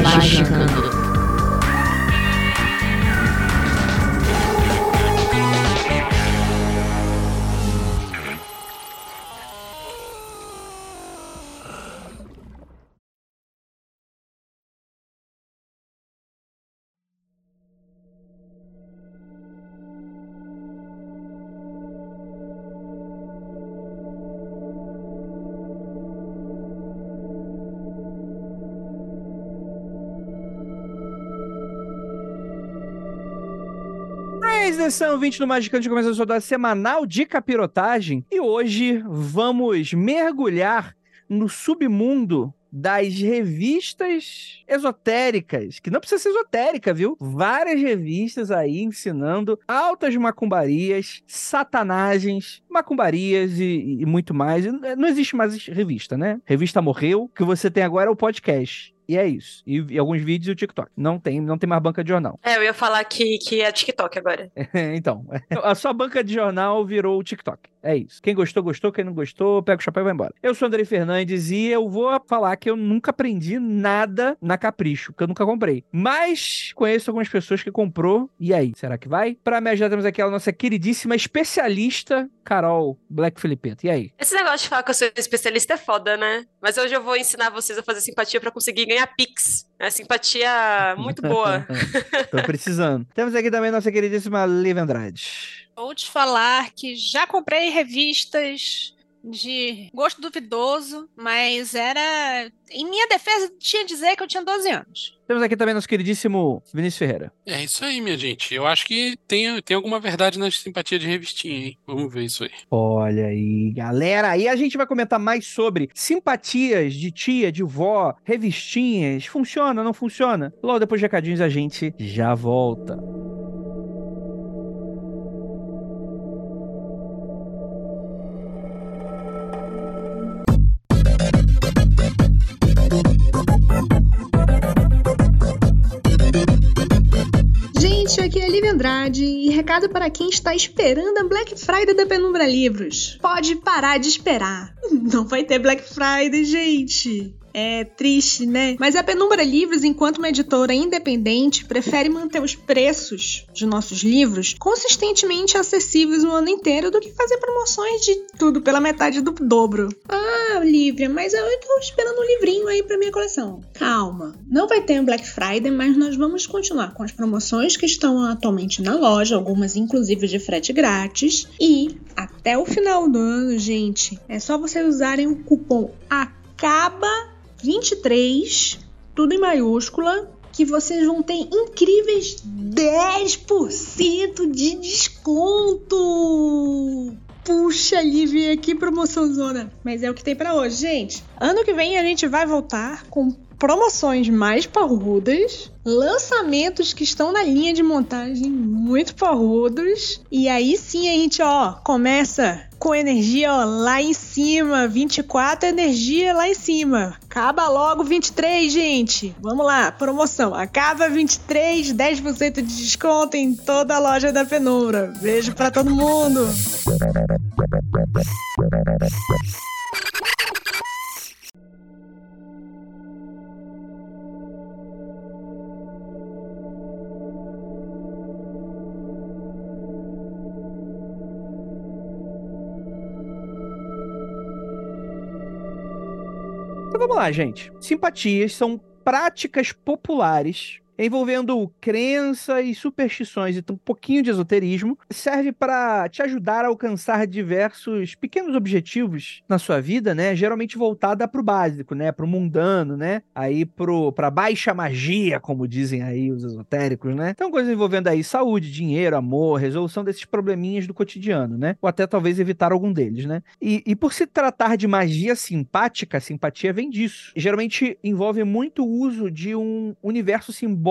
Magicando. Edição 20 do Magicante começa a sua dose semanal de capirotagem e hoje vamos mergulhar no submundo das revistas esotéricas, que não precisa ser esotérica, viu? Várias revistas aí ensinando altas macumbarias, satanagens, macumbarias e, e muito mais. Não existe mais revista, né? Revista morreu, o que você tem agora é o podcast. E é isso. E, e, alguns vídeos e o TikTok. Não tem, não tem mais banca de jornal. É, eu ia falar que, que é TikTok agora. então, a sua banca de jornal virou o TikTok. É isso. Quem gostou, gostou. Quem não gostou, pega o chapéu e vai embora. Eu sou Andrei Fernandes e eu vou falar que eu nunca aprendi nada na Capricho, que eu nunca comprei. Mas conheço algumas pessoas que comprou. E aí, será que vai? Pra me ajudar, temos aqui a nossa queridíssima especialista, Carol Black Filipeto. E aí? Esse negócio de falar que eu sou especialista é foda, né? Mas hoje eu vou ensinar vocês a fazer simpatia para conseguir ganhar Pix. É simpatia muito boa. Tô precisando. Temos aqui também nossa queridíssima Liv Andrade. Vou te falar que já comprei revistas de gosto duvidoso, mas era. Em minha defesa, tinha dizer que eu tinha 12 anos. Temos aqui também nosso queridíssimo Vinícius Ferreira. É isso aí, minha gente. Eu acho que tem, tem alguma verdade na simpatia de revistinha, hein? Vamos ver isso aí. Olha aí, galera. E a gente vai comentar mais sobre simpatias de tia, de vó, revistinhas. Funciona, não funciona? Logo depois de recadinhos a gente já volta. Lívia Andrade e recado para quem está esperando a Black Friday da Penumbra Livros. Pode parar de esperar. Não vai ter Black Friday, gente. É triste, né? Mas a Penumbra Livros, enquanto uma editora independente, prefere manter os preços de nossos livros consistentemente acessíveis o ano inteiro do que fazer promoções de tudo pela metade do dobro. Ah, Lívia, mas eu tô esperando um livrinho aí pra minha coleção. Calma, não vai ter um Black Friday, mas nós vamos continuar com as promoções que estão atualmente na loja, algumas inclusive de frete grátis. E até o final do ano, gente, é só vocês usarem o cupom ACABA 23, tudo em maiúscula, que vocês vão ter incríveis 10% de desconto. Puxa, Lívia, que promoção zona. Mas é o que tem para hoje, gente. Ano que vem a gente vai voltar com promoções mais parrudas, lançamentos que estão na linha de montagem muito parrudos. E aí sim a gente, ó, começa com energia ó, lá em cima, 24 energia lá em cima. Acaba logo 23, gente. Vamos lá, promoção. Acaba 23, 10% de desconto em toda a loja da Penumbra. Beijo para todo mundo. Vamos lá, gente. Simpatias são práticas populares envolvendo crença e superstições e um pouquinho de esoterismo, serve para te ajudar a alcançar diversos pequenos objetivos na sua vida, né? Geralmente voltada para o básico, né? Para o mundano, né? Aí para baixa magia, como dizem aí os esotéricos, né? Então coisas envolvendo aí saúde, dinheiro, amor, resolução desses probleminhas do cotidiano, né? Ou até talvez evitar algum deles, né? E, e por se tratar de magia simpática, simpatia vem disso. geralmente envolve muito o uso de um universo simbólico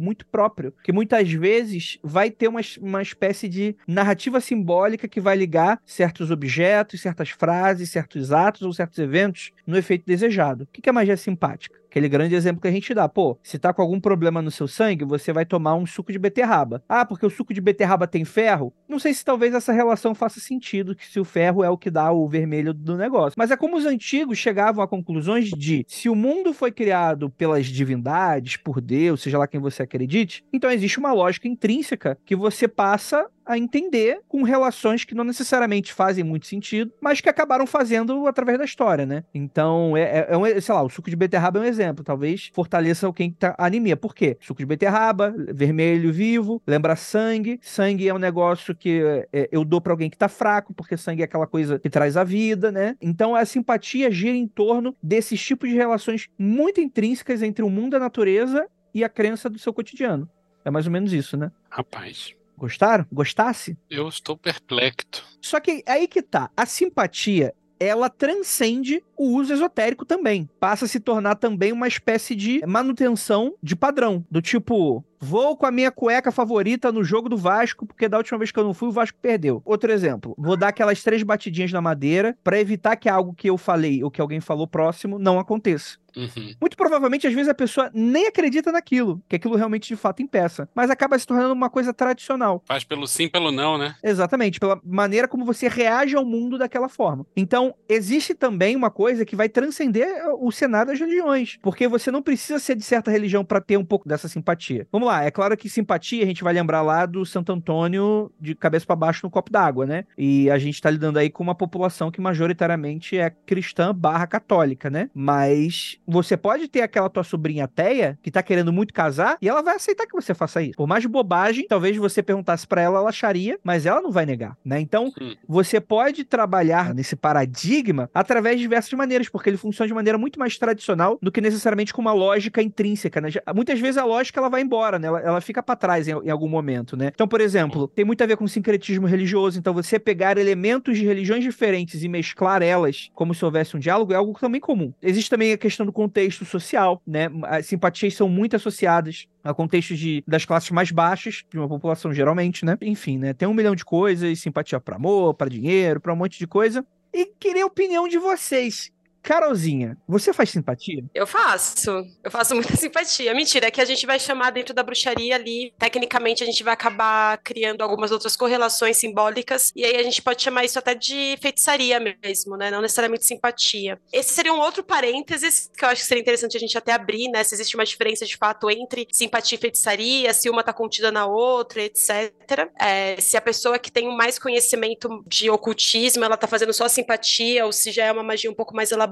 muito próprio, que muitas vezes vai ter uma, uma espécie de narrativa simbólica que vai ligar certos objetos, certas frases, certos atos ou certos eventos no efeito desejado. O que é magia simpática? Aquele grande exemplo que a gente dá. Pô, se tá com algum problema no seu sangue, você vai tomar um suco de beterraba. Ah, porque o suco de beterraba tem ferro? Não sei se talvez essa relação faça sentido, que se o ferro é o que dá o vermelho do negócio. Mas é como os antigos chegavam a conclusões de se o mundo foi criado pelas divindades, por Deus, seja lá quem você acredite, então existe uma lógica intrínseca que você passa a entender com relações que não necessariamente fazem muito sentido, mas que acabaram fazendo através da história, né? Então, é, é, é um, sei lá, o suco de beterraba é um exemplo. Talvez fortaleça quem tá anemia. Por quê? Suco de beterraba, vermelho vivo, lembra sangue. Sangue é um negócio que é, eu dou para alguém que tá fraco, porque sangue é aquela coisa que traz a vida, né? Então, a simpatia gira em torno desses tipos de relações muito intrínsecas entre o mundo da natureza e a crença do seu cotidiano. É mais ou menos isso, né? Rapaz. Gostaram? Gostasse? Eu estou perplexo. Só que aí que tá. A simpatia, ela transcende o uso esotérico também. Passa a se tornar também uma espécie de manutenção de padrão. Do tipo, Vou com a minha cueca favorita no jogo do Vasco, porque da última vez que eu não fui, o Vasco perdeu. Outro exemplo, vou dar aquelas três batidinhas na madeira para evitar que algo que eu falei ou que alguém falou próximo não aconteça. Uhum. Muito provavelmente, às vezes, a pessoa nem acredita naquilo, que aquilo realmente de fato impeça. Mas acaba se tornando uma coisa tradicional. Faz pelo sim, pelo não, né? Exatamente, pela maneira como você reage ao mundo daquela forma. Então, existe também uma coisa que vai transcender o cenário das religiões. Porque você não precisa ser de certa religião para ter um pouco dessa simpatia. Vamos lá, é claro que simpatia a gente vai lembrar lá do Santo Antônio de cabeça para baixo no copo d'água, né? E a gente tá lidando aí com uma população que majoritariamente é cristã barra católica, né? Mas você pode ter aquela tua sobrinha ateia que tá querendo muito casar e ela vai aceitar que você faça isso. Por mais bobagem, talvez você perguntasse para ela, ela acharia, mas ela não vai negar, né? Então, Hum. você pode trabalhar nesse paradigma através de diversas maneiras, porque ele funciona de maneira muito mais tradicional do que necessariamente com uma lógica intrínseca, né? Muitas vezes a lógica ela vai embora, né? Ela, ela fica para trás em, em algum momento, né? Então, por exemplo, tem muito a ver com sincretismo religioso, então você pegar elementos de religiões diferentes e mesclar elas como se houvesse um diálogo é algo também comum. Existe também a questão do contexto social, né? As simpatias são muito associadas a contextos de, das classes mais baixas de uma população geralmente, né? Enfim, né? Tem um milhão de coisas, simpatia para amor, para dinheiro, para um monte de coisa. E queria a opinião de vocês. Carolzinha, você faz simpatia? Eu faço. Eu faço muita simpatia. Mentira, é que a gente vai chamar dentro da bruxaria ali. Tecnicamente, a gente vai acabar criando algumas outras correlações simbólicas. E aí a gente pode chamar isso até de feitiçaria mesmo, né? Não necessariamente simpatia. Esse seria um outro parênteses que eu acho que seria interessante a gente até abrir, né? Se existe uma diferença de fato entre simpatia e feitiçaria, se uma tá contida na outra, etc. É, se a pessoa que tem mais conhecimento de ocultismo, ela tá fazendo só simpatia, ou se já é uma magia um pouco mais elaborada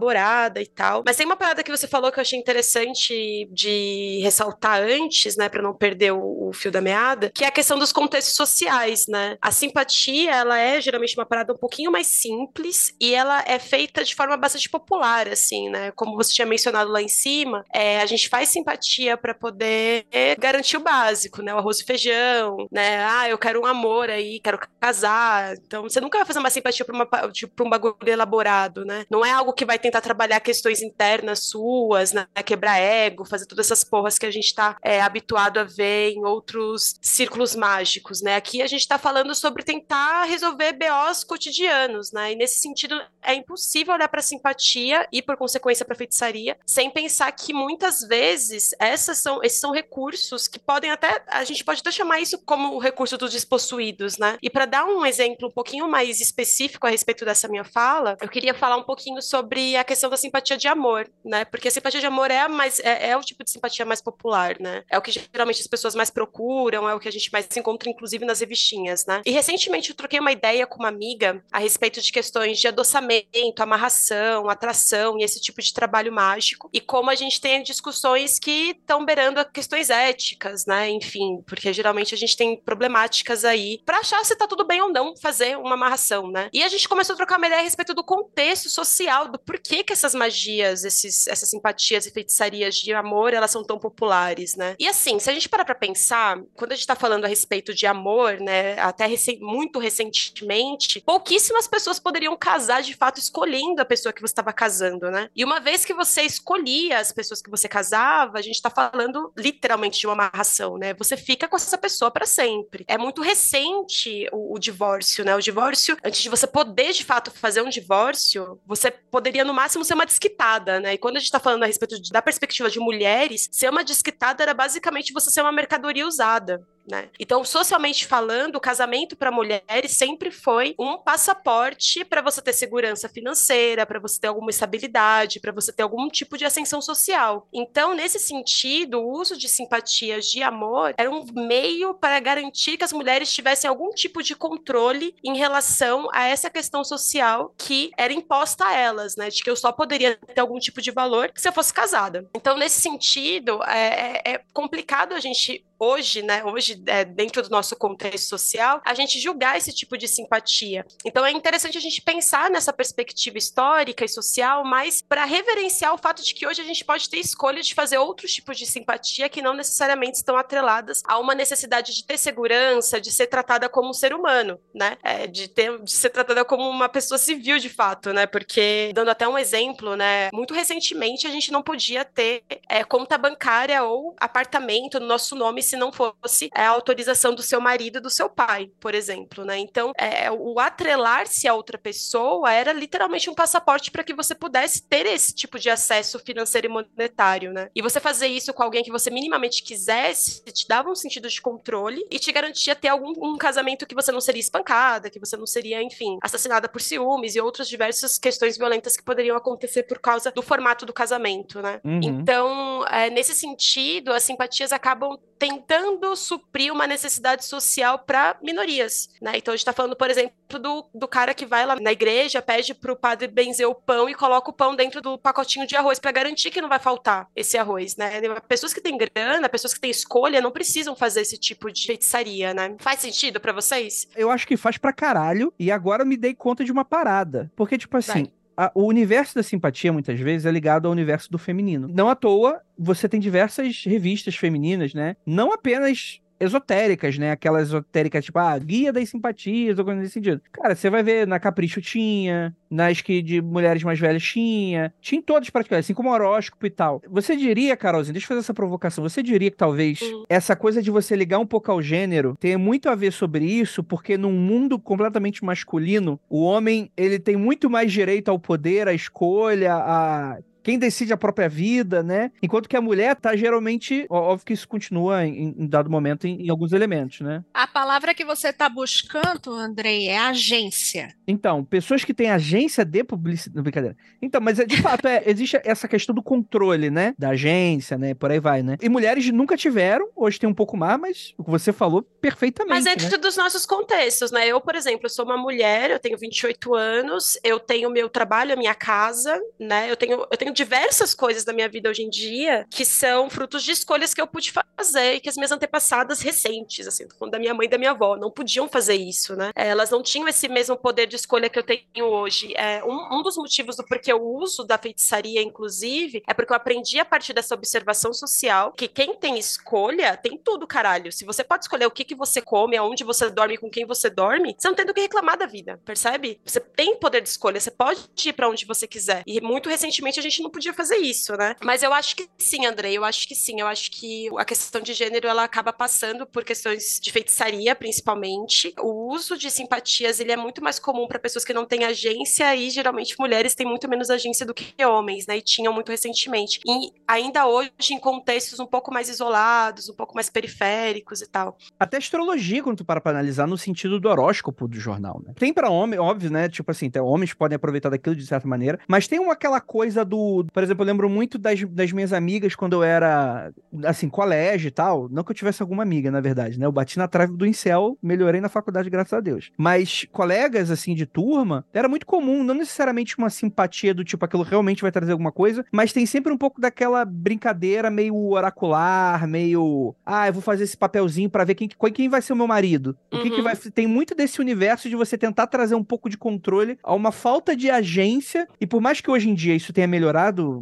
e tal. Mas tem uma parada que você falou que eu achei interessante de ressaltar antes, né, para não perder o, o fio da meada, que é a questão dos contextos sociais, né? A simpatia, ela é geralmente uma parada um pouquinho mais simples e ela é feita de forma bastante popular, assim, né? Como você tinha mencionado lá em cima, é, a gente faz simpatia para poder garantir o básico, né? O arroz e feijão, né? Ah, eu quero um amor aí, quero casar. Então, você nunca vai fazer uma simpatia para tipo, um bagulho elaborado, né? Não é algo que vai tentar trabalhar questões internas suas, né? Quebrar ego, fazer todas essas porras que a gente tá é, habituado a ver em outros círculos mágicos, né? Aqui a gente tá falando sobre tentar resolver BOs cotidianos, né? E nesse sentido, é impossível olhar para simpatia e, por consequência, para feitiçaria, sem pensar que muitas vezes essas são, esses são recursos que podem até. A gente pode até chamar isso como o recurso dos despossuídos, né? E para dar um exemplo um pouquinho mais específico a respeito dessa minha fala, eu queria falar um pouquinho sobre é a questão da simpatia de amor, né? Porque a simpatia de amor é, mais, é, é o tipo de simpatia mais popular, né? É o que geralmente as pessoas mais procuram, é o que a gente mais se encontra, inclusive, nas revistinhas, né? E recentemente eu troquei uma ideia com uma amiga a respeito de questões de adoçamento, amarração, atração e esse tipo de trabalho mágico, e como a gente tem discussões que estão beirando questões éticas, né? Enfim, porque geralmente a gente tem problemáticas aí para achar se tá tudo bem ou não fazer uma amarração, né? E a gente começou a trocar uma ideia a respeito do contexto social, do porquê que essas magias, esses, essas simpatias e feitiçarias de amor, elas são tão populares, né? E assim, se a gente parar pra pensar, quando a gente tá falando a respeito de amor, né, até recém, muito recentemente, pouquíssimas pessoas poderiam casar de fato escolhendo a pessoa que você estava casando, né? E uma vez que você escolhia as pessoas que você casava, a gente tá falando literalmente de uma amarração, né? Você fica com essa pessoa para sempre. É muito recente o, o divórcio, né? O divórcio, antes de você poder de fato fazer um divórcio, você poderia no máximo ser uma desquitada, né? E quando a gente tá falando a respeito de, da perspectiva de mulheres, ser uma desquitada era basicamente você ser uma mercadoria usada. Né? Então, socialmente falando, o casamento para mulheres sempre foi um passaporte para você ter segurança financeira, para você ter alguma estabilidade, para você ter algum tipo de ascensão social. Então, nesse sentido, o uso de simpatias de amor era um meio para garantir que as mulheres tivessem algum tipo de controle em relação a essa questão social que era imposta a elas, né? De que eu só poderia ter algum tipo de valor se eu fosse casada. Então, nesse sentido, é, é, é complicado a gente hoje, né, hoje é, dentro do nosso contexto social, a gente julgar esse tipo de simpatia. Então é interessante a gente pensar nessa perspectiva histórica e social, mas para reverenciar o fato de que hoje a gente pode ter escolha de fazer outros tipos de simpatia que não necessariamente estão atreladas a uma necessidade de ter segurança, de ser tratada como um ser humano, né, é, de ter, de ser tratada como uma pessoa civil de fato, né, porque dando até um exemplo, né, muito recentemente a gente não podia ter é, conta bancária ou apartamento no nosso nome se não fosse a autorização do seu marido e do seu pai, por exemplo, né? Então, é, o atrelar-se a outra pessoa era literalmente um passaporte para que você pudesse ter esse tipo de acesso financeiro e monetário, né? E você fazer isso com alguém que você minimamente quisesse te dava um sentido de controle e te garantia ter algum um casamento que você não seria espancada, que você não seria, enfim, assassinada por ciúmes e outras diversas questões violentas que poderiam acontecer por causa do formato do casamento, né? Uhum. Então, é, nesse sentido, as simpatias acabam tentando suprir uma necessidade social para minorias, né? Então a gente está falando, por exemplo, do, do cara que vai lá na igreja, pede para o padre benzer o pão e coloca o pão dentro do pacotinho de arroz para garantir que não vai faltar esse arroz, né? Pessoas que têm grana, pessoas que têm escolha, não precisam fazer esse tipo de feitiçaria, né? Faz sentido para vocês? Eu acho que faz pra caralho, e agora eu me dei conta de uma parada. Porque, tipo assim, vai a, o universo da simpatia, muitas vezes, é ligado ao universo do feminino. Não à toa, você tem diversas revistas femininas, né? Não apenas esotéricas, né? Aquelas esotéricas, tipo, ah, guia das simpatias, ou coisa nesse sentido. Cara, você vai ver na Capricho tinha, nas que de mulheres mais velhas tinha, tinha em todas praticamente, assim como horóscopo e tal. Você diria, Carolzinha, deixa eu fazer essa provocação, você diria que talvez uhum. essa coisa de você ligar um pouco ao gênero tenha muito a ver sobre isso, porque num mundo completamente masculino, o homem, ele tem muito mais direito ao poder, à escolha, a quem decide a própria vida, né? Enquanto que a mulher tá geralmente, óbvio que isso continua em, em dado momento em, em, alguns elementos, né? A palavra que você tá buscando, Andrei, é agência. Então, pessoas que têm agência de publicidade, brincadeira. Então, mas é, de fato é, existe essa questão do controle, né? Da agência, né? Por aí vai, né? E mulheres nunca tiveram, hoje tem um pouco mais, mas o que você falou perfeitamente. Mas dentro né? dos nossos contextos, né? Eu, por exemplo, sou uma mulher, eu tenho 28 anos, eu tenho meu trabalho, a minha casa, né? Eu tenho, eu tenho diversas coisas da minha vida hoje em dia que são frutos de escolhas que eu pude fazer e que as minhas antepassadas recentes, assim, da minha mãe e da minha avó, não podiam fazer isso, né? É, elas não tinham esse mesmo poder de escolha que eu tenho hoje. É, um, um dos motivos do porquê eu uso da feitiçaria, inclusive, é porque eu aprendi a partir dessa observação social que quem tem escolha tem tudo, caralho. Se você pode escolher o que, que você come, aonde você dorme, com quem você dorme, você não tem do que reclamar da vida, percebe? Você tem poder de escolha, você pode ir para onde você quiser. E muito recentemente a gente gente não podia fazer isso, né? Mas eu acho que sim, Andrei, eu acho que sim. Eu acho que a questão de gênero ela acaba passando por questões de feitiçaria, principalmente. O uso de simpatias ele é muito mais comum para pessoas que não têm agência e geralmente mulheres têm muito menos agência do que homens, né? E tinham muito recentemente. E ainda hoje em contextos um pouco mais isolados, um pouco mais periféricos e tal. Até astrologia, quando tu para pra analisar, no sentido do horóscopo do jornal, né? Tem para homem, óbvio, né? Tipo assim, homens podem aproveitar daquilo de certa maneira, mas tem uma, aquela coisa do. Por exemplo, eu lembro muito das, das minhas amigas quando eu era, assim, colégio e tal. Não que eu tivesse alguma amiga, na verdade, né? Eu bati na trave do incel, melhorei na faculdade, graças a Deus. Mas colegas, assim, de turma, era muito comum, não necessariamente uma simpatia do tipo, aquilo realmente vai trazer alguma coisa, mas tem sempre um pouco daquela brincadeira meio oracular, meio. Ah, eu vou fazer esse papelzinho para ver quem, quem vai ser o meu marido. O que, que Uhum. vai. Tem muito desse universo de você tentar trazer um pouco de controle a uma falta de agência. E por mais que hoje em dia isso tenha melhorado,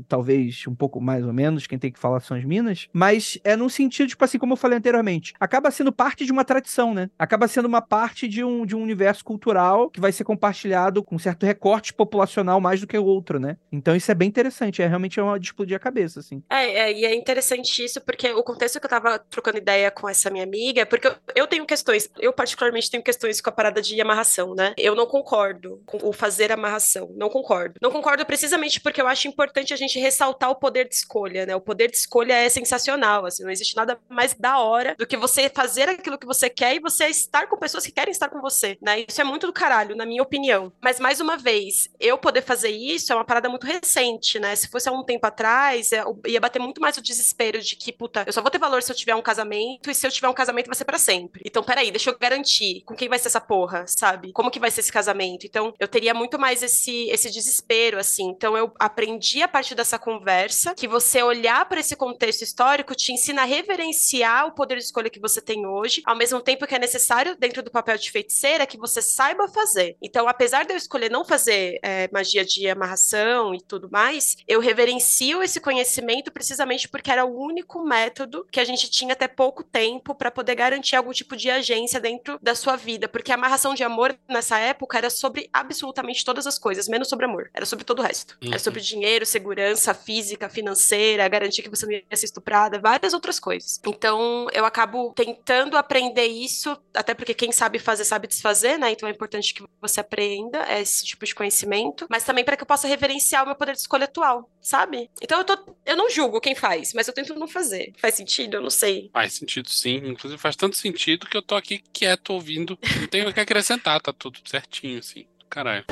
talvez um pouco mais ou menos, quem tem que falar são as minas, mas é num sentido, tipo assim, como eu falei anteriormente, acaba sendo parte de uma tradição, né? Acaba sendo uma parte de um, de um universo cultural que vai ser compartilhado com certo recorte populacional mais do que o outro, né? Então isso é bem interessante, é realmente uma de explodir a cabeça, assim. É, é, e é interessante isso, porque o contexto que eu tava trocando ideia com essa minha amiga é porque eu, eu tenho questões, eu particularmente tenho questões com a parada de amarração, né? Eu não concordo com o fazer amarração, não concordo. Não concordo precisamente porque eu acho importante a gente ressaltar o poder de escolha, né? O poder de escolha é sensacional, assim, não existe nada mais da hora do que você fazer aquilo que você quer e você estar com pessoas que querem estar com você, né? Isso é muito do caralho, na minha opinião. Mas, mais uma vez, eu poder fazer isso é uma parada muito recente, né? Se fosse há um tempo atrás, eu ia bater muito mais o desespero de que, puta, eu só vou ter valor se eu tiver um casamento, e se eu tiver um casamento vai ser pra sempre. Então, peraí, deixa eu garantir com quem vai ser essa porra, sabe? Como que vai ser esse casamento? Então, eu teria muito mais esse, esse desespero, assim. Então, eu aprendi a partir dessa conversa que você olhar para esse contexto histórico te ensina a reverenciar o poder de escolha que você tem hoje, ao mesmo tempo que é necessário, dentro do papel de feiticeira, que você saiba fazer. Então, apesar de eu escolher não fazer é, magia de amarração e tudo mais, eu reverencio esse conhecimento precisamente porque era o único método que a gente tinha até pouco tempo para poder garantir algum tipo de agência dentro da sua vida. Porque a amarração de amor nessa época era sobre absolutamente todas as coisas, menos sobre amor. Era sobre todo o resto. Uhum. Era sobre dinheiro, segurança física, financeira, garantir que você não ia ser estuprada, várias outras coisas. Então, eu acabo tentando aprender isso, até porque quem sabe fazer sabe desfazer, né? Então é importante que você aprenda esse tipo de conhecimento, mas também para que eu possa reverenciar o meu poder de escolha atual, sabe? Então eu tô, eu não julgo quem faz, mas eu tento não fazer. Faz sentido? Eu não sei. Faz sentido sim. Inclusive faz tanto sentido que eu tô aqui quieto ouvindo. Não tenho o que acrescentar, tá tudo certinho, assim. Caralho.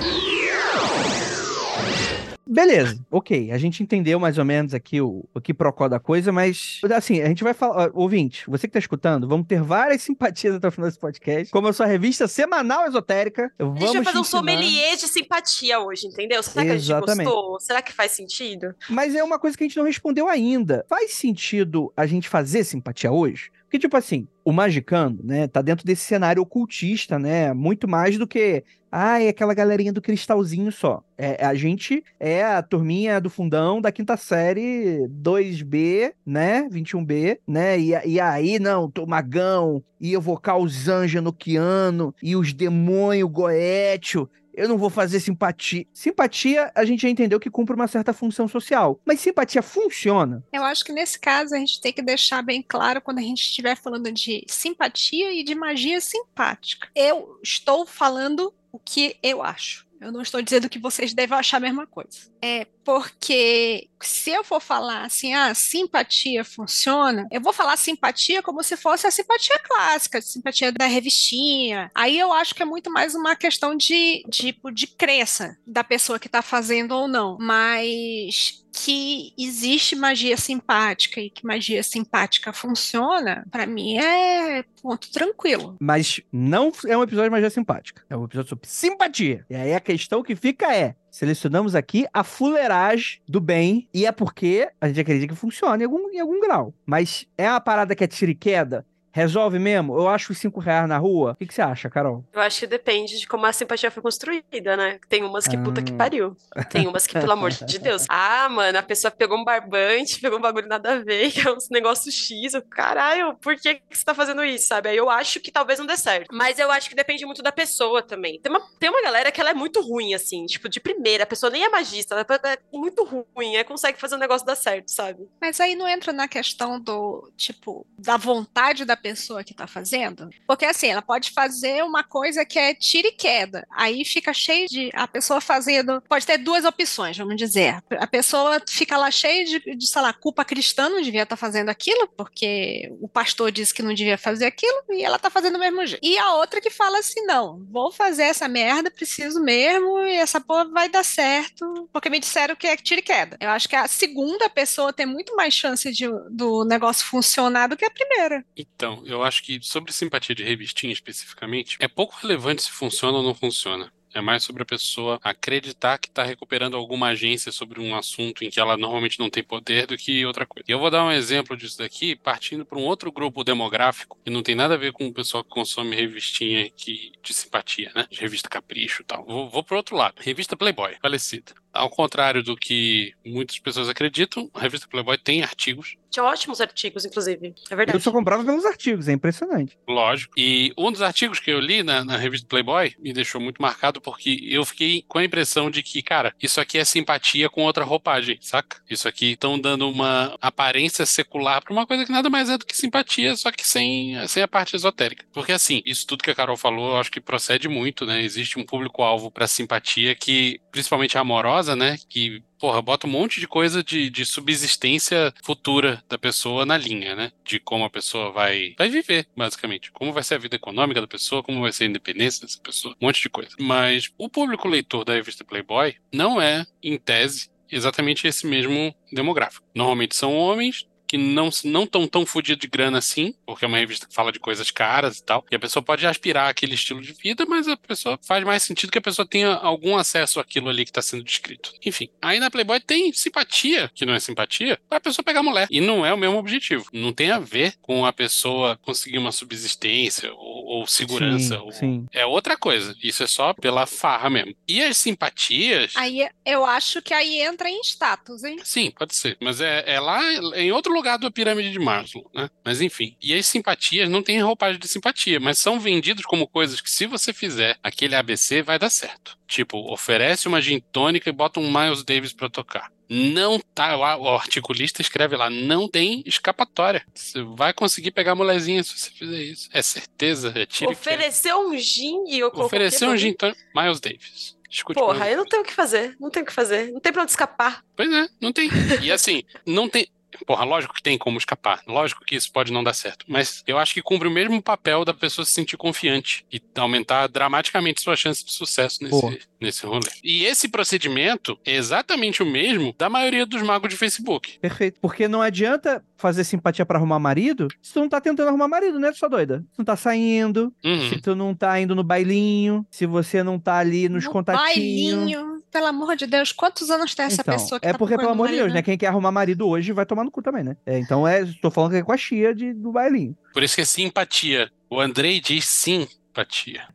Beleza, ok. A gente entendeu mais ou menos aqui o, o que procó da coisa, mas assim, a gente vai falar. ó, Ouvinte, você que tá escutando, vamos ter várias simpatias até o final desse podcast. Como a revista semanal esotérica, vamos a gente vai fazer um sommelier de simpatia hoje, entendeu? Será que a Exatamente. gente gostou? Será que faz sentido? Mas é uma coisa que a gente não respondeu ainda. Faz sentido a gente fazer simpatia hoje? Porque, tipo assim, o Magicando, né, tá dentro desse cenário ocultista, né? Muito mais do que. Ah, é aquela galerinha do cristalzinho só. É, a gente é a turminha do fundão da quinta série 2B, né? 21B, né? E, e aí, não, tô magão, e eu vou cá os anjos enoquiano, e os demônios goétio. Eu não vou fazer simpatia. Simpatia, a gente já entendeu que cumpre uma certa função social. Mas simpatia funciona? Eu acho que nesse caso a gente tem que deixar bem claro quando a gente estiver falando de simpatia e de magia simpática. Eu estou falando o que eu acho. Eu não estou dizendo que vocês devem achar a mesma coisa. É porque se eu for falar assim, ah, simpatia funciona, eu vou falar simpatia como se fosse a simpatia clássica, simpatia da revistinha. Aí eu acho que é muito mais uma questão de tipo de crença da pessoa que está fazendo ou não. Mas que existe magia simpática e que magia simpática funciona, pra mim é ponto tranquilo. Mas não é um episódio de magia simpática. É um episódio sobre simpatia. E aí a questão que fica é: selecionamos aqui a fuleiragem do bem, e é porque a gente acredita que funciona em algum, em algum grau. Mas é uma parada que é tiro e queda, Resolve mesmo? Eu acho os 5 reais na rua. O que, que você acha, Carol? Eu acho que depende de como a simpatia foi construída, né? Tem umas que puta que Ah. pariu. Tem umas que, pelo amor de Deus. Ah, mano, a pessoa pegou um barbante, pegou um bagulho nada a ver, que é uns negócios X. Eu, caralho, por que, que você tá fazendo isso, sabe? Aí eu acho que talvez não dê certo. Mas eu acho que depende muito da pessoa também. Tem uma, tem uma galera que ela é muito ruim, assim, tipo, de primeira. A pessoa nem é magista, ela é muito ruim, aí consegue fazer o negócio dar certo, sabe? Mas aí não entra na questão do, tipo, da vontade da pessoa que tá fazendo? Porque assim, ela pode fazer uma coisa que é tira e queda. Aí fica cheio de. A pessoa fazendo. Pode ter duas opções, vamos dizer. A pessoa fica lá cheia de, de sei lá, culpa cristã, não devia estar fazendo aquilo, porque o pastor disse que não devia fazer aquilo, e ela tá fazendo do mesmo jeito. E a outra que fala assim: não, vou fazer essa merda, preciso mesmo, e essa porra vai dar certo, porque me disseram que é tira e queda. Eu acho que a segunda pessoa tem muito mais chance de, do negócio funcionar do que a primeira. Então, eu acho que sobre simpatia de revistinha especificamente, é pouco relevante se funciona ou não funciona. É mais sobre a pessoa acreditar que está recuperando alguma agência sobre um assunto em que ela normalmente não tem poder do que outra coisa. E eu vou dar um exemplo disso daqui, partindo para um outro grupo demográfico, que não tem nada a ver com o pessoal que consome revistinha que, de simpatia, né? De revista Capricho e tal. Vou, vou para outro lado. Revista Playboy, falecida. Ao contrário do que muitas pessoas acreditam, a revista Playboy tem artigos Tinha ótimos artigos, inclusive. É Eu verdade. só comprava pelos artigos, é impressionante. Lógico. E um dos artigos que eu li na, na revista Playboy me deixou muito marcado porque eu fiquei com a impressão de que, cara, isso aqui é simpatia com outra roupagem, saca? Isso aqui estão dando uma aparência secular pra uma coisa que nada mais é do que simpatia, só que sem, sem a parte esotérica. Porque assim, isso tudo que a Carol falou, eu acho que procede muito, né? Existe um público-alvo pra simpatia que, principalmente amorosa, né? Que porra, bota um monte de coisa de, de subsistência futura da pessoa na linha, né? De como a pessoa vai, vai viver, basicamente. Como vai ser a vida econômica da pessoa, como vai ser a independência dessa pessoa, um monte de coisa. Mas o público leitor da revista Playboy não é, em tese, exatamente esse mesmo demográfico. Normalmente são homens que não não tão tão fodido de grana assim, porque é uma revista que fala de coisas caras e tal. E a pessoa pode aspirar aquele estilo de vida, mas a pessoa faz mais sentido que a pessoa tenha algum acesso àquilo ali que está sendo descrito. Enfim, aí na Playboy tem simpatia, que não é simpatia, para a pessoa pegar mulher. E não é o mesmo objetivo. Não tem a ver com a pessoa conseguir uma subsistência ou, ou segurança. Sim, ou- sim. É outra coisa. Isso é só pela farra mesmo. E as simpatias. Aí eu acho que aí entra em status, hein? Sim, pode ser. Mas é, é lá em outro lugar da pirâmide de Maslow, né? Mas enfim. E as simpatias não têm roupagem de simpatia, mas são vendidos como coisas que, se você fizer aquele ABC, vai dar certo. Tipo, oferece uma gin tônica e bota um Miles Davis pra tocar. Não tá, lá, o articulista escreve lá, não tem escapatória. Você vai conseguir pegar a molezinha se você fizer isso. É certeza, é tiro. Ofereceu um gin e eu Ofereceu um gin tônica. Miles Davis. Escute Porra, eu não tenho o que fazer. Não tenho o que fazer. Não tem pra onde escapar. Pois é, não tem. E assim, não tem. Porra, lógico que tem como escapar. Lógico que isso pode não dar certo. Mas eu acho que cumpre o mesmo papel da pessoa se sentir confiante e aumentar dramaticamente sua chance de sucesso nesse, nesse rolê. E esse procedimento é exatamente o mesmo da maioria dos magos de Facebook. Perfeito. Porque não adianta fazer simpatia pra arrumar marido se tu não tá tentando arrumar marido, né, sua doida? Se tu não tá saindo, Uhum. se tu não tá indo no bailinho, se você não tá ali nos no contatinhos. bailinho. Pelo amor de Deus, quantos anos tem essa Então, pessoa que é tá porque, pelo amor de Deus, né? Quem quer arrumar marido hoje vai tomar no cu também, né? É, então, é, tô falando que é com a chia de, do bailinho. Por isso que é simpatia. O Andrei diz simpatia.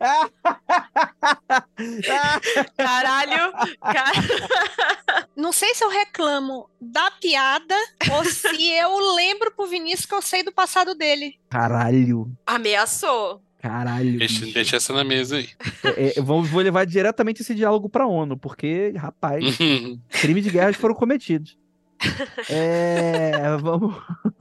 Caralho. Cara... Não sei se eu reclamo da piada ou se eu lembro pro Vinícius que eu sei do passado dele. Caralho. Ameaçou. Caralho. Deixa, bicho. deixa essa na mesa aí. É, é, vou, vou levar diretamente esse diálogo pra ONU, porque, rapaz, crimes de guerra foram cometidos. É, vamos,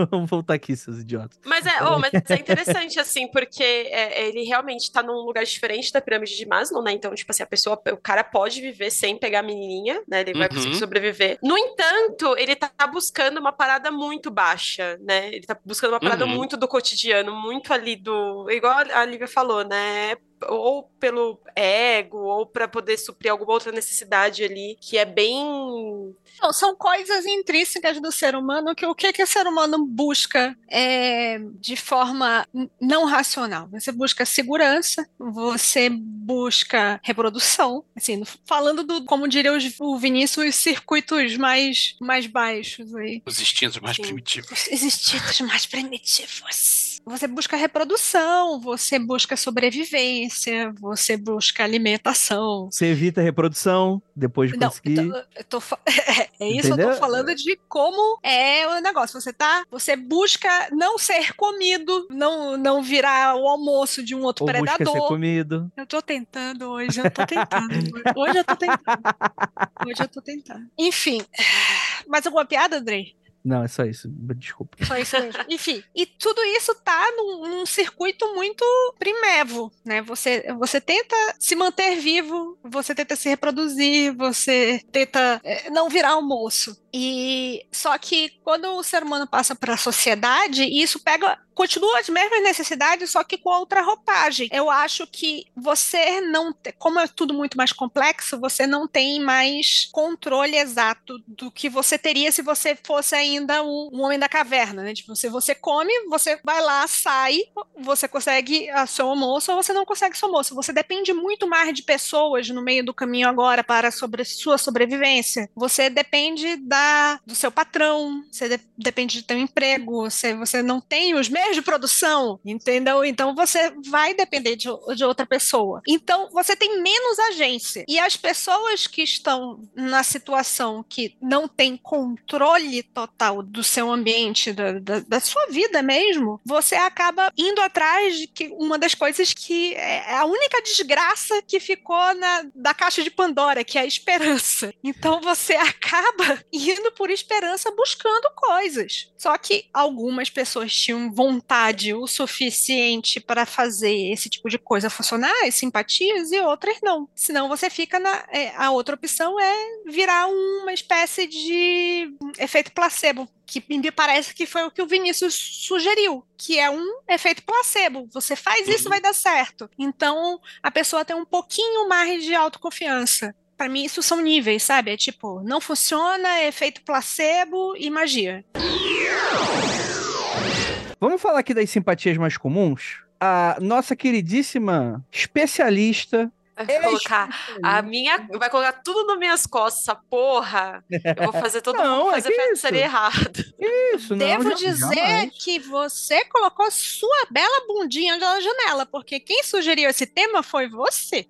vamos voltar aqui, seus idiotas. Mas é, oh, mas é interessante, assim, porque é, ele realmente tá num lugar diferente da pirâmide de Maslow, né? Então, tipo assim, a pessoa, o cara pode viver sem pegar a menininha, né? Ele vai Uhum. conseguir sobreviver. No entanto, ele tá buscando uma parada muito baixa, né? Ele tá buscando uma parada Uhum. muito do cotidiano, muito ali do. Igual a Lívia falou, né? Ou pelo ego, ou para poder suprir alguma outra necessidade ali, que é bem Não, são coisas intrínsecas do ser humano que o que, que o ser humano busca é, de forma não racional. Você busca segurança, você busca reprodução. Assim, falando do, como diria os- o Vinícius, os circuitos mais, mais baixos aí. Os instintos mais Sim. primitivos. Os instintos mais primitivos. Você busca reprodução, você busca sobrevivência, você busca alimentação. Você evita a reprodução depois de Não, conseguir. eu tô- eu tô fa- é isso eu Entendeu? tô falando de como é o negócio. Você tá, você busca não ser comido, não não virar o almoço de um outro Ou busca ser predador. comido. Eu tô tentando hoje, eu tô tentando. Hoje eu tô tentando. Hoje eu tô tentando. Enfim, mais alguma piada, Andrei? Não, é só isso. Desculpa. Só isso mesmo. Enfim, e tudo isso tá num, num circuito muito primevo, né? Você, você tenta se manter vivo, você tenta se reproduzir, você tenta eh, não virar almoço. E só que quando o ser humano passa para a sociedade, isso pega continua as mesmas necessidades, só que com outra roupagem. Eu acho que você não, como é tudo muito mais complexo, você não tem mais controle exato do que você teria se você fosse ainda um, um homem da caverna, né? Tipo, se você come, você vai lá, sai, você consegue a seu almoço ou você não consegue seu almoço. Você depende muito mais de pessoas no meio do caminho agora para sobre sua sobrevivência. Você depende da, do seu patrão, você de- depende do seu emprego, você, você não tem os meios de produção, entendeu? Então você vai depender de, de outra pessoa. Então você tem menos agência. E as pessoas que estão na situação que não tem controle total do seu ambiente, da, da, da sua vida mesmo, você acaba indo atrás de que uma das coisas que é a única desgraça que ficou na, da caixa de Pandora, que é a esperança. Então você acaba indo por esperança buscando coisas. Só que algumas pessoas tinham vontade o suficiente para fazer esse tipo de coisa funcionar, as simpatias, e outras não. Senão você fica na. é, a outra opção é virar uma espécie de efeito placebo. Que me parece que foi o que o Vinícius sugeriu, que é um efeito placebo. Você faz isso, vai dar certo. Então, a pessoa tem um pouquinho mais de autoconfiança. Pra mim, isso são níveis, sabe? É tipo, não funciona, efeito placebo e magia. Vamos falar aqui das simpatias mais comuns? A nossa queridíssima especialista. Vai colocar a minha. Vai colocar tudo nas minhas costas, essa porra. Eu vou fazer todo Não, mundo é fazer que feitiçaria errado. Isso, não, Devo já- dizer jamais. que você colocou sua bela bundinha na janela, porque quem sugeriu esse tema foi você.